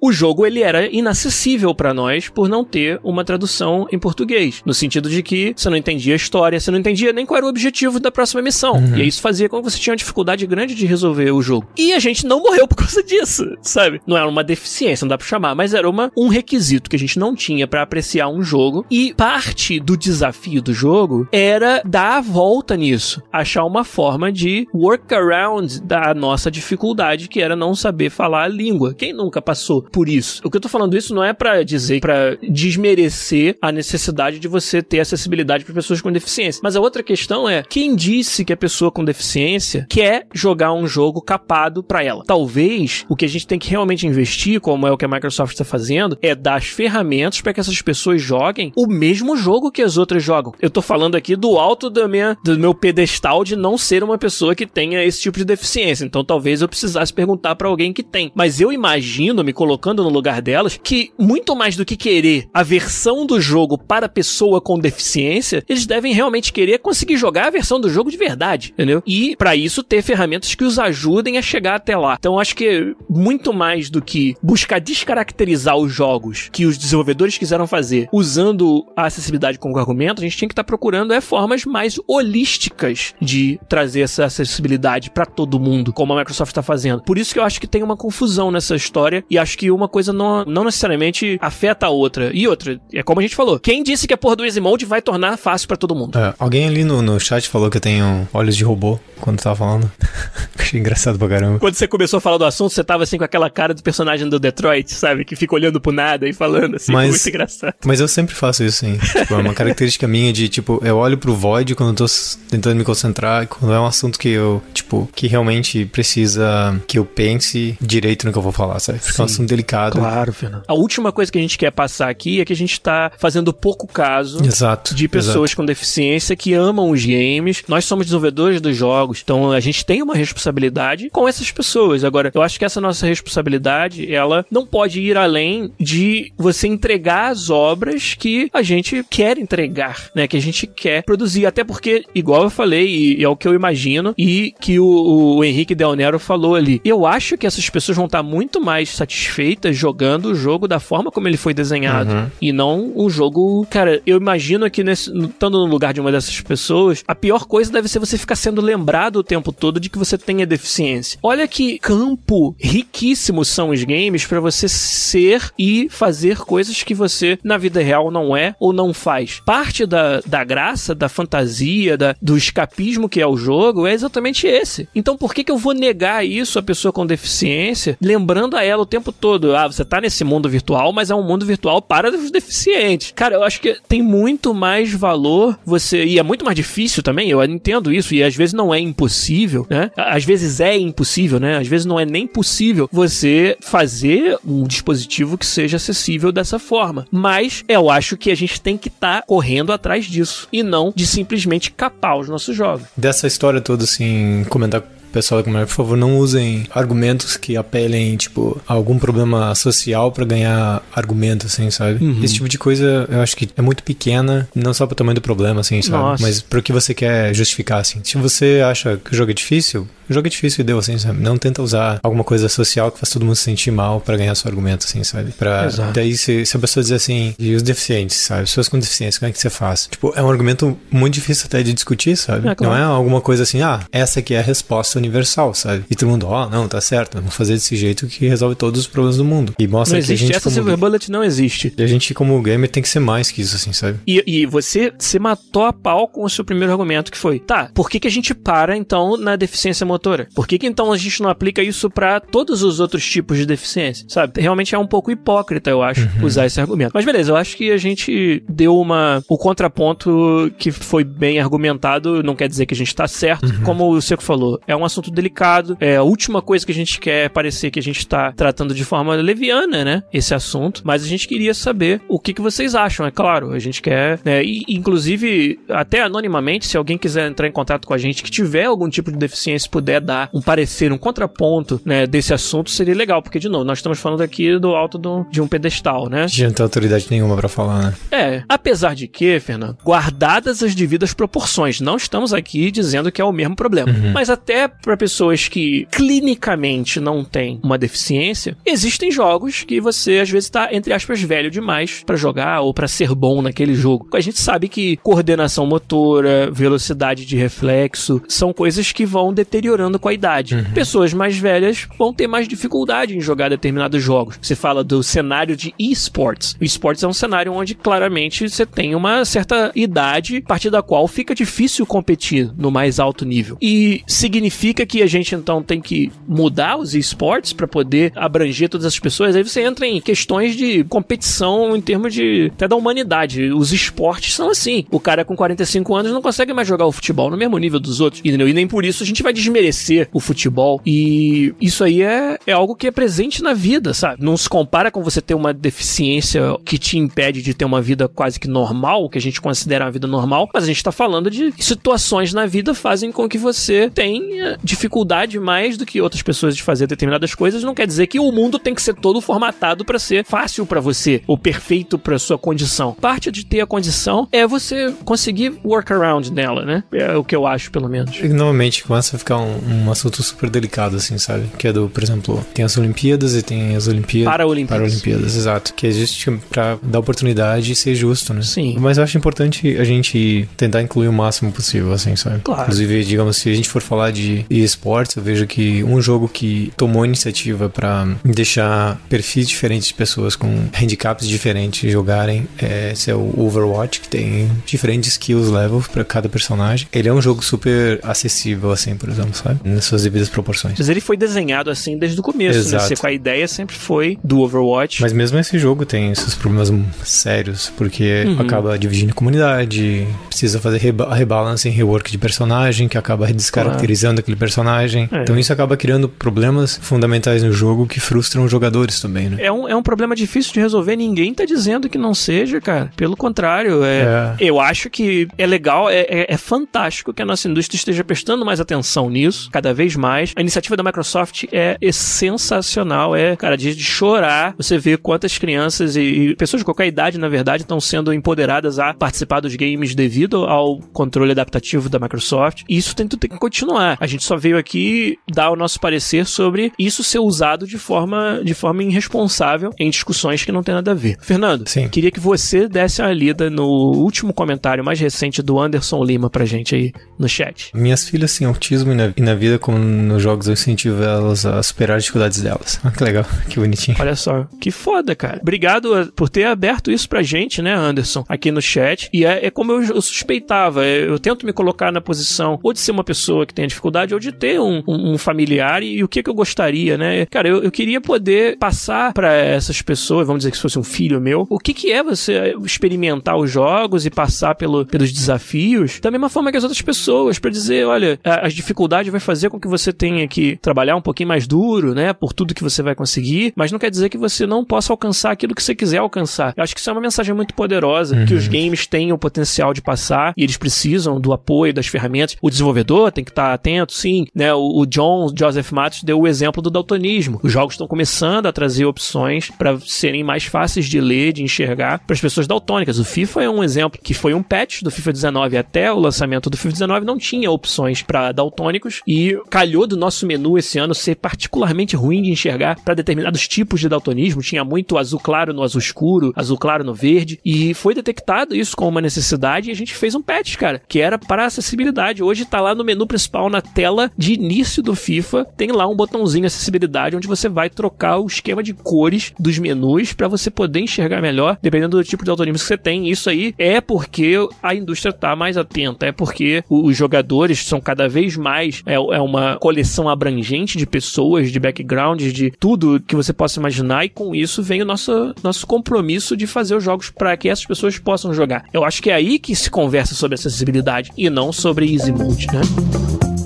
o jogo ele era inacessível pra nós por não ter uma tradução em português. No sentido de que você não entendia a história, você não entendia nem qual era o objetivo da próxima missão. E aí isso fazia com que você tinha uma dificuldade grande de resolver o jogo. E a gente não morreu por causa disso, sabe? Não era uma deficiência, não dá pra chamar, mas era uma, um requisito que a gente não tinha pra apreciar um jogo. E parte do desafio do jogo era dar a volta nisso. Achar uma forma de workaround da nossa dificuldade, que era não saber falar a língua. Quem nunca passou por isso? O que eu tô falando isso não é pra dizer, pra desmerecer a necessidade de você ter acessibilidade para pessoas com deficiência. Mas a outra questão é, quem disse que a pessoa com deficiência quer jogar um jogo capado pra ela? Talvez o que a gente tem que realmente investir, como é o que a Microsoft está fazendo, é dar as ferramentas para que essas pessoas joguem o mesmo jogo que as outras jogam. Eu tô falando aqui do alto da minha, do meu pedestal de não ser uma pessoa que tenha esse tipo de deficiência. Então talvez eu precisasse perguntar pra alguém que tem. Mas eu imagino, me colocando no lugar delas, que muito mais do que querer a versão do jogo para pessoa com deficiência, eles devem realmente querer conseguir jogar a versão do jogo de verdade, entendeu? E pra isso ter ferramentas que os ajudem a chegar até lá. Então acho que muito mais do que buscar descaracterizar os jogos que os desenvolvedores quiseram fazer usando a acessibilidade como argumento, a gente tinha que estar procurando é formas mais holísticas de trazer essa acessibilidade pra todo mundo, como a Microsoft está fazendo. Por isso que eu acho que tem uma confusão nessa história e acho que uma coisa não, não necessariamente afeta a outra. E outra, é como a gente falou, quem disse que a porra do Easy Mode vai tornar fácil pra todo mundo? É, alguém ali no, no chat falou que eu tenho olhos de robô quando tava falando. Achei engraçado pra caramba. Quando você começou a falar do assunto, você tava assim com aquela cara do personagem do Detroit, sabe? Que fica olhando pro nada e falando assim, Mas- muito engraçado. Mas eu sempre faço isso, sim. Tipo, é uma característica minha de, tipo, eu olho pro void quando eu tô tentando me concentrar, quando é um assunto que eu, tipo, que realmente precisa que eu pense direito no que eu vou falar, sabe? É um Sim. assunto delicado. Claro, Fernando. A última coisa que a gente quer passar aqui é que a gente tá fazendo pouco caso Exato. de pessoas com deficiência que amam os games. Nós somos desenvolvedores dos jogos, então a gente tem uma responsabilidade com essas pessoas. Agora, eu acho que essa nossa responsabilidade, ela não pode ir além de você entregar as obras que a gente quer entregar, né? Que a gente quer produzir. Até porque, igual eu falei, e, e é o que eu imagino, e que o, o Henrique Del Nero falou ali, eu acho que essas pessoas vão estar muito mais satisfeitas jogando o jogo da forma como ele foi desenhado. Uhum. E não um jogo. Cara, eu imagino que nesse, estando no lugar de uma dessas pessoas, a pior coisa deve ser você ficar sendo lembrado o tempo todo de que você tenha deficiência. Olha que campo riquíssimo são os games pra você ser e fazer coisas que você na vida real não é ou não faz. Parte da, da graça, da fantasia, da, do escapismo que é o jogo é exatamente esse. Então por que, que eu vou negar isso à pessoa com deficiência, lembrando a ela ela o tempo todo. Ah, você tá nesse mundo virtual, mas é um mundo virtual para os deficientes. Cara, eu acho que tem muito mais valor você. E é muito mais difícil também, eu entendo isso, e às vezes não é impossível, né? Às vezes é impossível, né? Às vezes não é nem possível você fazer um dispositivo que seja acessível dessa forma. Mas eu acho que a gente tem que estar tá correndo atrás disso e não de simplesmente capar os nossos jogos. Dessa história toda, assim, comentar pessoal da comunidade, por favor, não usem argumentos que apelem, tipo, a algum problema social para ganhar argumento, assim, sabe? Uhum. Esse tipo de coisa eu acho que é muito pequena, não só pro tamanho do problema, assim, sabe? Nossa. Mas pro que você quer justificar, assim. Se você acha que o jogo é difícil, o jogo é difícil e deu, assim, sabe? Não tenta usar alguma coisa social que faz todo mundo se sentir mal para ganhar seu argumento, assim, sabe? Pra, Exato. daí, se, se a pessoa dizer assim, e os deficientes, sabe? Pessoas com deficiência, como é que você faz? Tipo, é um argumento muito difícil até de discutir, sabe? É, claro. Não é alguma coisa assim, ah, essa aqui é a resposta universal, sabe? E todo mundo, ó, oh, não, tá certo, vamos fazer desse jeito que resolve todos os problemas do mundo. E mostra não que existe, a gente. Essa Silver Bullet não existe. E a gente, como gamer, tem que ser mais que isso, assim, sabe? E, e você, você matou a pau com o seu primeiro argumento, que foi, tá, por que, que a gente para, então, na deficiência motora? Por que, que então a gente não aplica isso para todos os outros tipos de deficiência, sabe? Realmente é um pouco hipócrita, eu acho, uhum. usar esse argumento. Mas beleza, eu acho que a gente deu uma. O contraponto que foi bem argumentado, não quer dizer que a gente tá certo. Uhum. Como o Seco falou, é um assunto delicado, é a última coisa que a gente quer é parecer que a gente tá tratando de forma leviana, né? Esse assunto. Mas a gente queria saber o que, que vocês acham, é claro. A gente quer, né? E, inclusive, até anonimamente, se alguém quiser entrar em contato com a gente que tiver algum tipo de deficiência puder dar um parecer um contraponto, né, desse assunto seria legal, porque, de novo, nós estamos falando aqui do alto do, de um pedestal, né? De não ter autoridade nenhuma para falar, né? É, apesar de que, Fernando, guardadas as devidas proporções, não estamos aqui dizendo que é o mesmo problema. Uhum. Mas até para pessoas que clinicamente não têm uma deficiência, existem jogos que você às vezes tá, entre aspas, velho demais para jogar ou para ser bom naquele jogo. A gente sabe que coordenação motora, velocidade de reflexo, são coisas que vão deteriorando com a idade. Uhum. Pessoas mais velhas vão ter mais dificuldade em jogar determinados jogos. Você fala do cenário de esports. O esports é um cenário onde claramente você tem uma certa idade a partir da qual fica difícil competir no mais alto nível. E significa que a gente então tem que mudar os esports para poder abranger todas as pessoas. Aí você entra em questões de competição em termos de até da humanidade. Os esportes são assim. O cara com 45 anos não consegue mais jogar o futebol no mesmo nível dos outros? E nem por isso a gente vai desmerecer o futebol futebol. E isso aí é, é algo que é presente na vida, sabe? Não se compara com você ter uma deficiência que te impede de ter uma vida quase que normal, que a gente considera uma vida normal, mas a gente tá falando de situações na vida fazem com que você tenha dificuldade mais do que outras pessoas de fazer determinadas coisas. Não quer dizer que o mundo tem que ser todo formatado para ser fácil para você, ou perfeito para sua condição. Parte de ter a condição é você conseguir workaround nela, né? É o que eu acho, pelo menos. E, normalmente começa a ficar um, um assunto super delicado, assim, sabe? Que é do, por exemplo, tem as Olimpíadas e tem as Olimpíadas. Para-Olimpíadas. Para-Olimpíadas, exato. Que existe pra dar oportunidade e ser justo, né? Sim. Mas eu acho importante a gente tentar incluir o máximo possível, assim, sabe? Claro. Inclusive, digamos, se a gente for falar de esportes, eu vejo que um jogo que tomou iniciativa para deixar perfis diferentes de pessoas com handicaps diferentes jogarem é, esse é o Overwatch, que tem diferentes skills levels para cada personagem. Ele é um jogo super acessível, assim, por exemplo, sabe? Nas suas devidas proporções. Mas ele foi desenhado assim desde o começo, né? Exato. né? Com a ideia sempre foi do Overwatch. Mas mesmo esse jogo tem esses problemas sérios, porque uhum. acaba dividindo comunidade, precisa fazer reba rebalance em rework de personagem, que acaba descaracterizando claro. aquele personagem. É. Então isso acaba criando problemas fundamentais no jogo que frustram os jogadores também, né? É um, é um problema difícil de resolver, ninguém tá dizendo que não seja, cara. Pelo contrário, é, é. eu acho que é legal, é, é, é fantástico que a nossa indústria esteja prestando mais atenção nisso, cada vez mais. A iniciativa da Microsoft é sensacional, é, cara, de, de chorar. Você vê quantas crianças e, e, pessoas de qualquer idade, na verdade, estão sendo empoderadas a participar dos games devido ao controle adaptativo da Microsoft. E isso tem, tem que continuar. A gente só veio aqui dar o nosso parecer sobre isso ser usado de forma, de forma irresponsável em discussões que não tem nada a ver. Fernando, Sim. queria que você desse uma lida no último comentário mais recente do Anderson Lima pra gente aí no chat. Minhas filhas têm autismo na vida como nos jogos eu incentivo elas a superar as dificuldades delas. Ah, que legal, que bonitinho. Olha só, que foda, cara. Obrigado eh, por ter aberto isso pra gente, né, Anderson, aqui no chat. E é, é como eu, eu suspeitava, é, eu tento me colocar na posição ou de ser uma pessoa que tem dificuldade ou de ter um, um, um familiar e, e, o que, que eu gostaria, né? Cara, eu, eu queria poder passar para essas pessoas, vamos dizer que se fosse um filho meu, o que, que é você experimentar os jogos e passar pelo, pelos desafios da mesma forma que as outras pessoas, para dizer, olha, as dificuldades vai fazer com que você tenha que trabalhar um pouquinho mais duro, né, por tudo que você vai conseguir, mas não quer dizer que você não possa alcançar aquilo que você quiser alcançar. Eu acho que isso é uma mensagem muito poderosa, uhum. que os games têm o potencial de passar e eles precisam do apoio das ferramentas. O desenvolvedor tem que estar atento, sim, né? O, o John Joseph Matos deu o exemplo do daltonismo. Os jogos estão começando a trazer opções para serem mais fáceis de ler, de enxergar para as pessoas daltônicas. O FIFA é um exemplo que foi um patch do FIFA 19 até o lançamento do FIFA 19 não tinha opções para daltônicos e calhou do nosso menu esse ano ser particularmente ruim de enxergar para determinados tipos de daltonismo. Tinha muito azul claro no azul escuro, azul claro no verde e foi detectado isso como uma necessidade e a gente fez um patch, cara, que era para acessibilidade. Hoje tá lá no menu principal na tela de início do FIFA, tem lá um botãozinho acessibilidade onde você vai trocar o esquema de cores dos menus para você poder enxergar melhor, dependendo do tipo de daltonismo que você tem. Isso aí é porque a indústria tá mais atenta, é porque os jogadores são cada vez mais é, é uma coleção abrangente de pessoas, de backgrounds, de tudo que você possa imaginar e com isso vem o nosso nosso compromisso de fazer os jogos para que essas pessoas possam jogar. Eu acho que é aí que se conversa sobre acessibilidade e não sobre easy mode, né?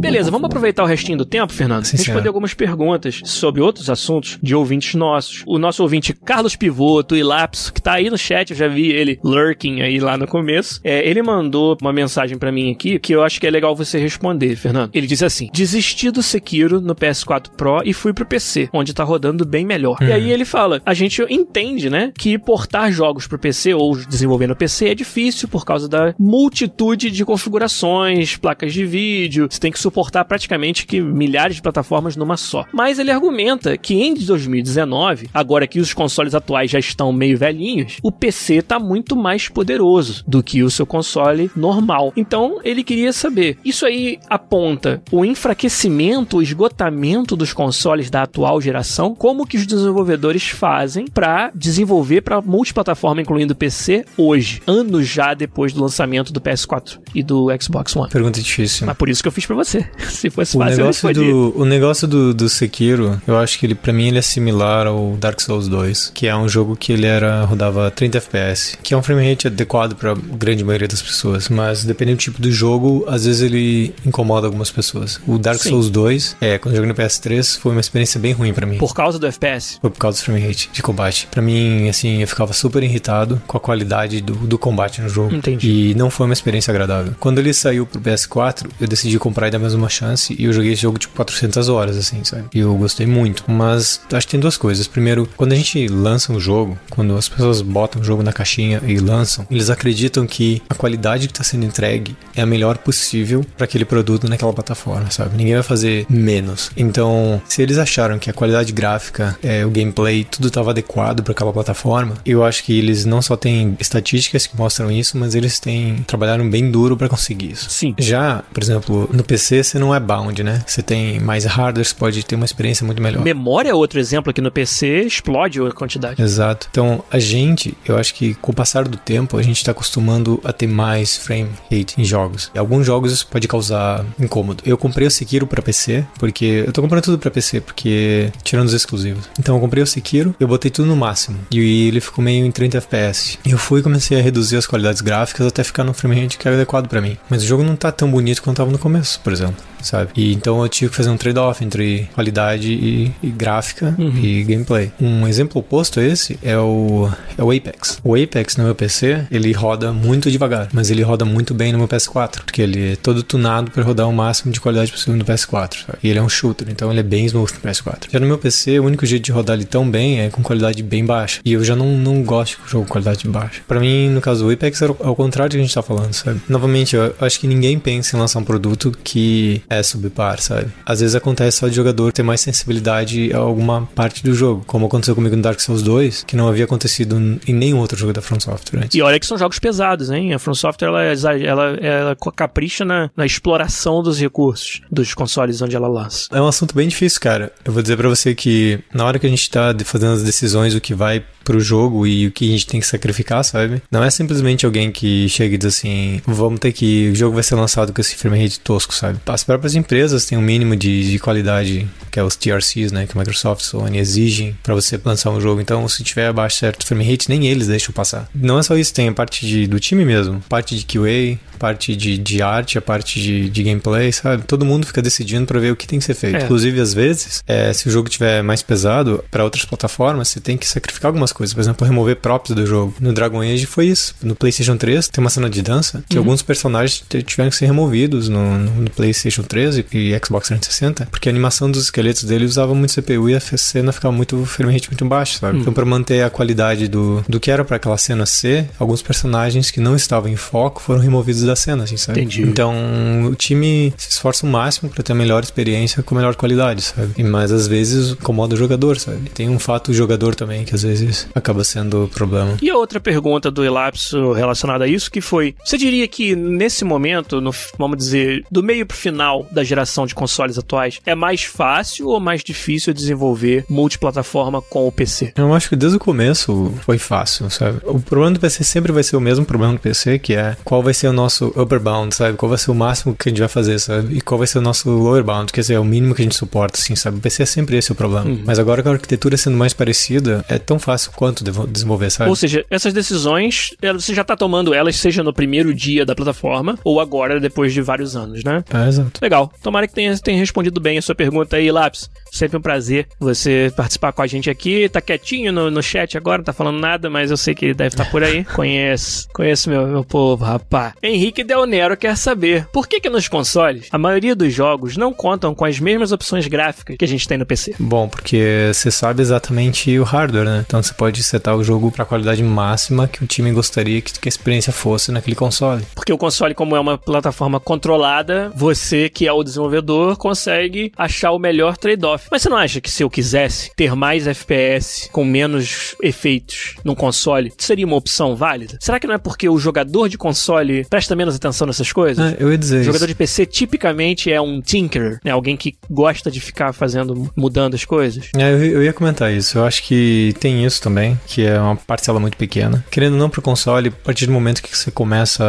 Beleza, vamos aproveitar o restinho do tempo, Fernando? Sim, responder algumas perguntas sobre outros assuntos de ouvintes nossos. O nosso ouvinte Carlos Pivoto e Lapso, que tá aí no chat, eu já vi ele lurking aí lá no começo. É, ele mandou uma mensagem para mim aqui que eu acho que é legal você responder, Fernando. Ele disse assim: Desisti do Sekiro no PS4 Pro e fui pro PC, onde tá rodando bem melhor. Hum. E aí ele fala: a gente entende, né, que portar jogos pro PC ou desenvolver no PC é difícil por causa da multitude de configurações, placas de vídeo, você tem que suportar praticamente que milhares de plataformas numa só. Mas ele argumenta que em 2019, agora que os consoles atuais já estão meio velhinhos, o PC está muito mais poderoso do que o seu console normal. Então ele queria saber, isso aí aponta o enfraquecimento, o esgotamento dos consoles da atual geração? Como que os desenvolvedores fazem para desenvolver para multiplataforma, incluindo PC, hoje, anos já depois do lançamento do PS4 e do Xbox One? Pergunta difícil. Mas por isso que eu fiz para você. Se fosse o fácil, negócio eu do, O negócio do, do Sekiro, eu acho que ele, para mim, ele é similar ao Dark Souls 2, que é um jogo que ele era rodava 30 FPS, que é um frame rate adequado para grande maioria das pessoas, mas dependendo do tipo do jogo, às vezes ele incomoda algumas pessoas. O Dark Sim. Souls 2, é, quando eu joguei no PS3, foi uma experiência bem ruim para mim. Por causa do FPS? Foi por causa do frame rate de combate. Para mim, assim, eu ficava super irritado com a qualidade do, do combate no jogo. Entendi. E não foi uma experiência agradável. Quando ele saiu pro PS4, eu decidi comprar e dar mais uma chance e eu joguei esse jogo tipo 400 horas, assim, sabe? E eu gostei muito. Mas acho que tem duas coisas. Primeiro, quando a gente lança um jogo, quando as pessoas botam o jogo na caixinha e lançam, eles acreditam que a qualidade que está sendo entregue é a melhor possível para aquele produto naquela plataforma, sabe? Ninguém vai fazer menos. Então, se eles acharam que a qualidade gráfica, é, o gameplay, tudo estava adequado para aquela plataforma, eu acho que eles não só têm estatísticas que mostram isso, mas eles têm trabalharam bem duro para conseguir isso. Sim. Já, por exemplo, no PC você não é bound, né? Você tem mais hardware, você pode ter uma experiência muito melhor. Memória é outro exemplo aqui no PC, explode a quantidade. Exato. Então, a gente, eu acho que com o passar do tempo, a gente está acostumando a ter mais frame rate em jogos. Em alguns jogos isso pode causar incômodo. Eu comprei o Sekiro para PC, porque eu tô comprando tudo para PC, porque tirando os exclusivos. Então, eu comprei o Sekiro, eu botei tudo no máximo e ele ficou meio em 30 FPS. Eu fui e comecei a reduzir as qualidades gráficas até ficar no frame rate que era adequado para mim. Mas o jogo não tá tão bonito quanto tava no começo, por exemplo sabe? E então eu tive que fazer um trade-off entre qualidade e, e gráfica uhum. e gameplay. Um exemplo oposto a esse é o, é o Apex. O Apex no meu PC, ele roda muito devagar, mas ele roda muito bem no meu PS4, porque ele é todo tunado para rodar o máximo de qualidade possível no PS4. Sabe? E ele é um shooter, então ele é bem smooth no PS4. Já no meu PC, o único jeito de rodar ele tão bem é com qualidade bem baixa. E eu já não, não gosto de jogo com qualidade baixa. Para mim, no caso do Apex, é ao contrário do que a gente tá falando, sabe? Novamente, eu acho que ninguém pensa em lançar um produto que é subpar, sabe? Às vezes acontece só de jogador ter mais sensibilidade a alguma parte do jogo, como aconteceu comigo no Dark Souls 2, que não havia acontecido em nenhum outro jogo da From Software antes. E olha que são jogos pesados, hein? A From Software, ela, ela, ela capricha na, na exploração dos recursos dos consoles onde ela lança. É um assunto bem difícil, cara. Eu vou dizer para você que na hora que a gente tá fazendo as decisões, o que vai pro jogo e o que a gente tem que sacrificar, sabe? Não é simplesmente alguém que chega e diz assim, vamos ter que, o jogo vai ser lançado com esse frame rate tosco, sabe? As próprias empresas têm um mínimo de, de qualidade, que é os TRCs, né, que Microsoft e Sony exigem para você lançar um jogo. Então, se tiver abaixo certo frame rate, nem eles deixam passar. Não é só isso, tem a parte de, do time mesmo, parte de QA, parte de, de arte, a parte de, de gameplay, sabe? Todo mundo fica decidindo para ver o que tem que ser feito. É. Inclusive, às vezes, é, se o jogo tiver mais pesado para outras plataformas, você tem que sacrificar algumas coisas. Por exemplo, remover props do jogo. No Dragon Age foi isso. No PlayStation 3 tem uma cena de dança que uhum. alguns personagens tiveram que ser removidos no, no, PlayStation 3 e Xbox 360, porque a animação dos esqueletos dele usava muito CPU e a cena ficava muito frame rate muito baixo, sabe? Uhum. Então, para manter a qualidade do, do que era para aquela cena ser, alguns personagens que não estavam em foco foram removidos da cena, assim, sabe? Entendi. Então, o time se esforça o máximo para ter a melhor experiência com melhor qualidade, sabe? Mas às vezes incomoda o jogador, sabe? Tem um fato jogador também que às vezes acaba sendo problema. E a outra pergunta do Elapso relacionada a isso que foi: você diria que nesse momento, no, vamos dizer, do meio pro final da geração de consoles atuais, é mais fácil ou mais difícil desenvolver multiplataforma com o PC? Eu acho que desde o começo foi fácil, sabe? O problema do PC sempre vai ser o mesmo problema do PC, que é qual vai ser o nosso upper bound, sabe? Qual vai ser o máximo que a gente vai fazer, sabe? E qual vai ser o nosso lower bound, quer dizer, é o mínimo que a gente suporta, assim, sabe? O PC é sempre esse o problema. Uhum. Mas agora com a arquitetura sendo mais parecida, é tão fácil quanto desenvolver, sabe? Ou seja, essas decisões, você já está tomando elas, seja no primeiro dia da plataforma ou agora, depois de vários anos, né? É, exato. Legal. Tomara que tenha, tenha respondido bem a sua pergunta aí, Lápis. Sempre um prazer você participar com a gente aqui. Tá quietinho no, no chat agora, não tá falando nada, mas eu sei que ele deve estar tá por aí. conheço, conheço meu, meu povo, rapá. Henrique Del Nero quer saber por que que nos consoles a maioria dos jogos não contam com as mesmas opções gráficas que a gente tem no PC? Bom, porque você sabe exatamente o hardware, né? Então você pode setar o jogo para qualidade máxima que o time gostaria que, que a experiência fosse naquele console. Porque o console, como é uma plataforma controlada, você que é o desenvolvedor consegue achar o melhor trade-off. Mas você não acha que se eu quisesse ter mais FPS com menos efeitos num console, seria uma opção válida? Será que não é porque o jogador de console presta menos atenção nessas coisas? É, eu ia dizer O jogador isso. de PC tipicamente é um tinker, né? Alguém que gosta de ficar fazendo, mudando as coisas. É, eu, eu ia comentar isso. Eu acho que tem isso também, que é uma parcela muito pequena. Querendo ou não pro console, a partir do momento que você começa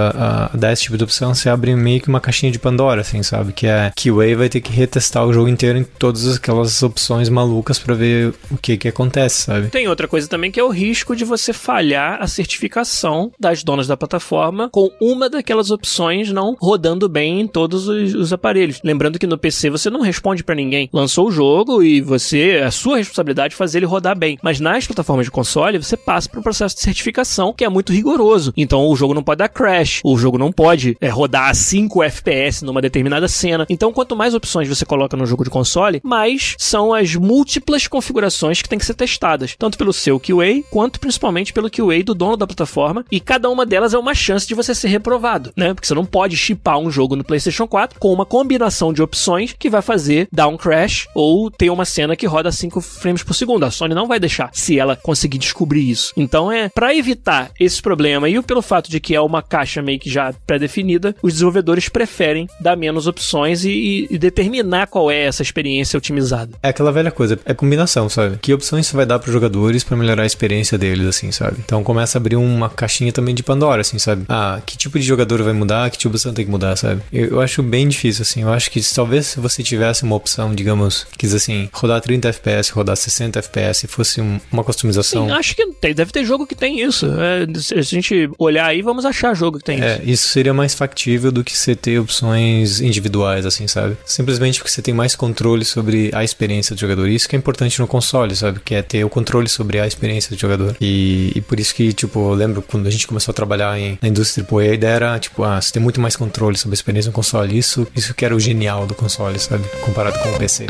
a, dar esse tipo de opção, você abre meio que uma caixinha de Pandora, assim, sabe? Que é que o QA vai ter que retestar o jogo inteiro em todas aquelas opções malucas para ver o que que acontece, sabe? Tem outra coisa também que é o risco de você falhar a certificação das donas da plataforma com uma daquelas opções não rodando bem em todos os, os aparelhos. Lembrando que no PC você não responde para ninguém. Lançou o jogo e você, é a sua responsabilidade fazer ele rodar bem. Mas nas plataformas de console, você passa por um processo de certificação que é muito rigoroso. Então o jogo não pode dar crash, o jogo não pode é, rodar a 5 FPS numa determinada cena. Então quanto mais opções você coloca no jogo de console, mais são as múltiplas configurações que têm que ser testadas, tanto pelo seu QA quanto principalmente pelo QA do dono da plataforma, e cada uma delas é uma chance de você ser reprovado, né? Porque você não pode chipar um jogo no PlayStation 4 com uma combinação de opções que vai fazer dar um crash ou ter uma cena que roda 5 frames por segundo. A Sony não vai deixar se ela conseguir descobrir isso. Então é para evitar esse problema e pelo fato de que é uma caixa meio que já pré-definida, os desenvolvedores preferem dar menos opções e, e, determinar qual é essa experiência otimizada. É aquela velha coisa, é combinação, sabe? Que opções você vai dar para os jogadores para melhorar a experiência deles, assim, sabe? Então começa a abrir uma caixinha também de Pandora, assim, sabe? Ah, que tipo de jogador vai mudar, que tipo de opção tem que mudar, sabe? Eu, eu acho bem difícil, assim. Eu acho que talvez se você tivesse uma opção, digamos, quis assim, rodar 30 FPS, rodar 60 FPS, fosse um, uma customização. Sim, acho que tem, deve ter jogo que tem isso. É, se a gente olhar aí, vamos achar jogo que tem é, isso. Isso seria mais factível do que você ter opções individuais, assim, sabe? Simplesmente porque você tem mais controle sobre a experiência do jogador. Isso que é importante no console, sabe? Que é ter o controle sobre a experiência do jogador. E, e por isso que, tipo, eu lembro quando a gente começou a trabalhar em, na indústria AAA, a ideia era, tipo, ah, você tem muito mais controle sobre a experiência no console. Isso, isso que era o genial do console, sabe? Comparado com o PC.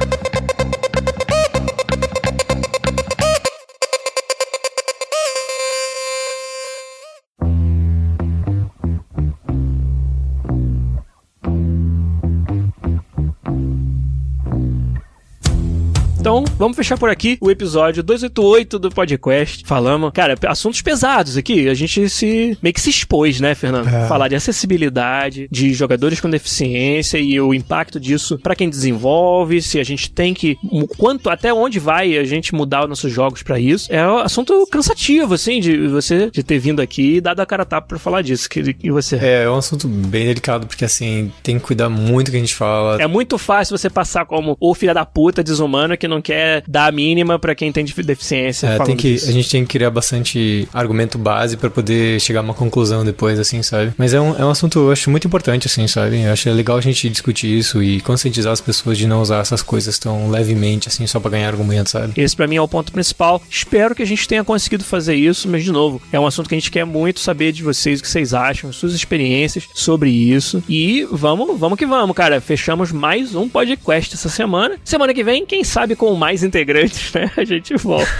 Então, vamos fechar por aqui o episódio 288 do podcast. Falamos, cara, assuntos pesados aqui. A gente se meio que se expôs, né, Fernando? É. Falar de acessibilidade, de jogadores com deficiência e o impacto disso para quem desenvolve, se a gente tem que quanto até onde vai a gente mudar os nossos jogos para isso. É um assunto cansativo assim de você de ter vindo aqui e dado a cara a tapa para falar disso. Que, e você? É, é um assunto bem delicado, porque assim, tem que cuidar muito do que a gente fala. É muito fácil você passar como o filho da puta desumano que não quer dar a mínima pra quem tem def- deficiência. É, tem que, disso. a gente tem que criar bastante argumento base pra poder chegar a uma conclusão depois, assim, sabe? Mas é um, é um assunto, eu acho, muito importante, assim, sabe? Eu acho legal a gente discutir isso e conscientizar as pessoas de não usar essas coisas tão levemente, assim, só pra ganhar argumento, sabe? Esse pra mim é o ponto principal. Espero que a gente tenha conseguido fazer isso, mas de novo, é um assunto que a gente quer muito saber de vocês, o que vocês acham, suas experiências sobre isso. E vamos, vamos que vamos, cara. Fechamos mais um podcast essa semana. Semana que vem, quem sabe com mais integrantes, né? A gente volta.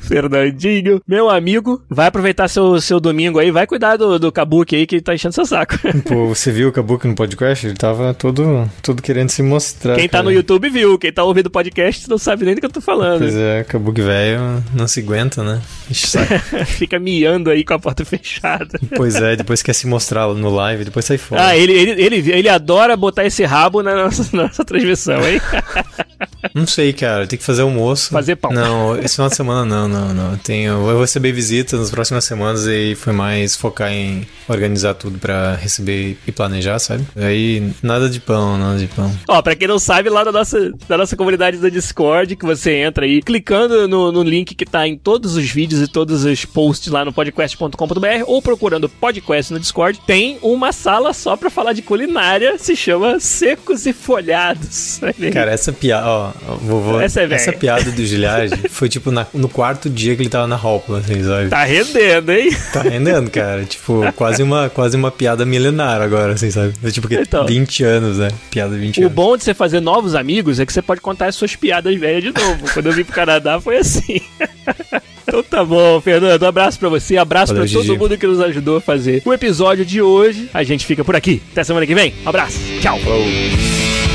Fernandinho, meu amigo, vai aproveitar seu, seu domingo aí, vai cuidar do, do Kabuki aí que tá enchendo seu saco. Pô, você viu o Kabuki no podcast? Ele tava todo, todo querendo se mostrar. Quem tá cara. no YouTube viu, quem tá ouvindo o podcast não sabe nem do que eu tô falando. Pois é, Kabuki velho não se aguenta, né? Fica miando aí com a porta fechada. pois é, depois quer se mostrar no live, depois sai fora. Ah, ele, ele, ele, ele adora botar esse rabo na nossa, na nossa transmissão, hein? Não sei, cara. Tem que fazer almoço. Fazer pão. Não, esse final de semana não, não, não. Tenho, eu vou receber visitas nas próximas semanas e foi mais focar em organizar tudo pra receber e planejar, sabe? Aí nada de pão, nada de pão. Ó, pra quem não sabe, lá da nossa, da nossa comunidade do Discord, que você entra aí, clicando no, no link que tá em todos os vídeos e todos os posts lá no podcast.com.br ou procurando podcast no Discord, tem uma sala só pra falar de culinária, se chama Secos e Folhados. Cara, essa piada, ó, vou, vou- Essa é velha. essa piada do Gilhard foi tipo na- no quarto dia que ele tava na Hopla, assim, sabe? Tá rendendo, hein? Tá rendendo, cara. Tipo, quase uma, quase uma piada milenar agora, assim, sabe? É Tipo, Então. 20 anos, né? Piada de 20 O anos. bom de você fazer novos amigos é que você pode contar as suas piadas velhas de novo. Quando eu vim pro Canadá foi assim. Então tá bom, Fernando. Um abraço pra você, abraço Valeu, pra todo Gigi. mundo que nos ajudou a fazer o episódio de hoje. A gente fica por aqui. Até semana que vem. Um abraço. Tchau. Falou.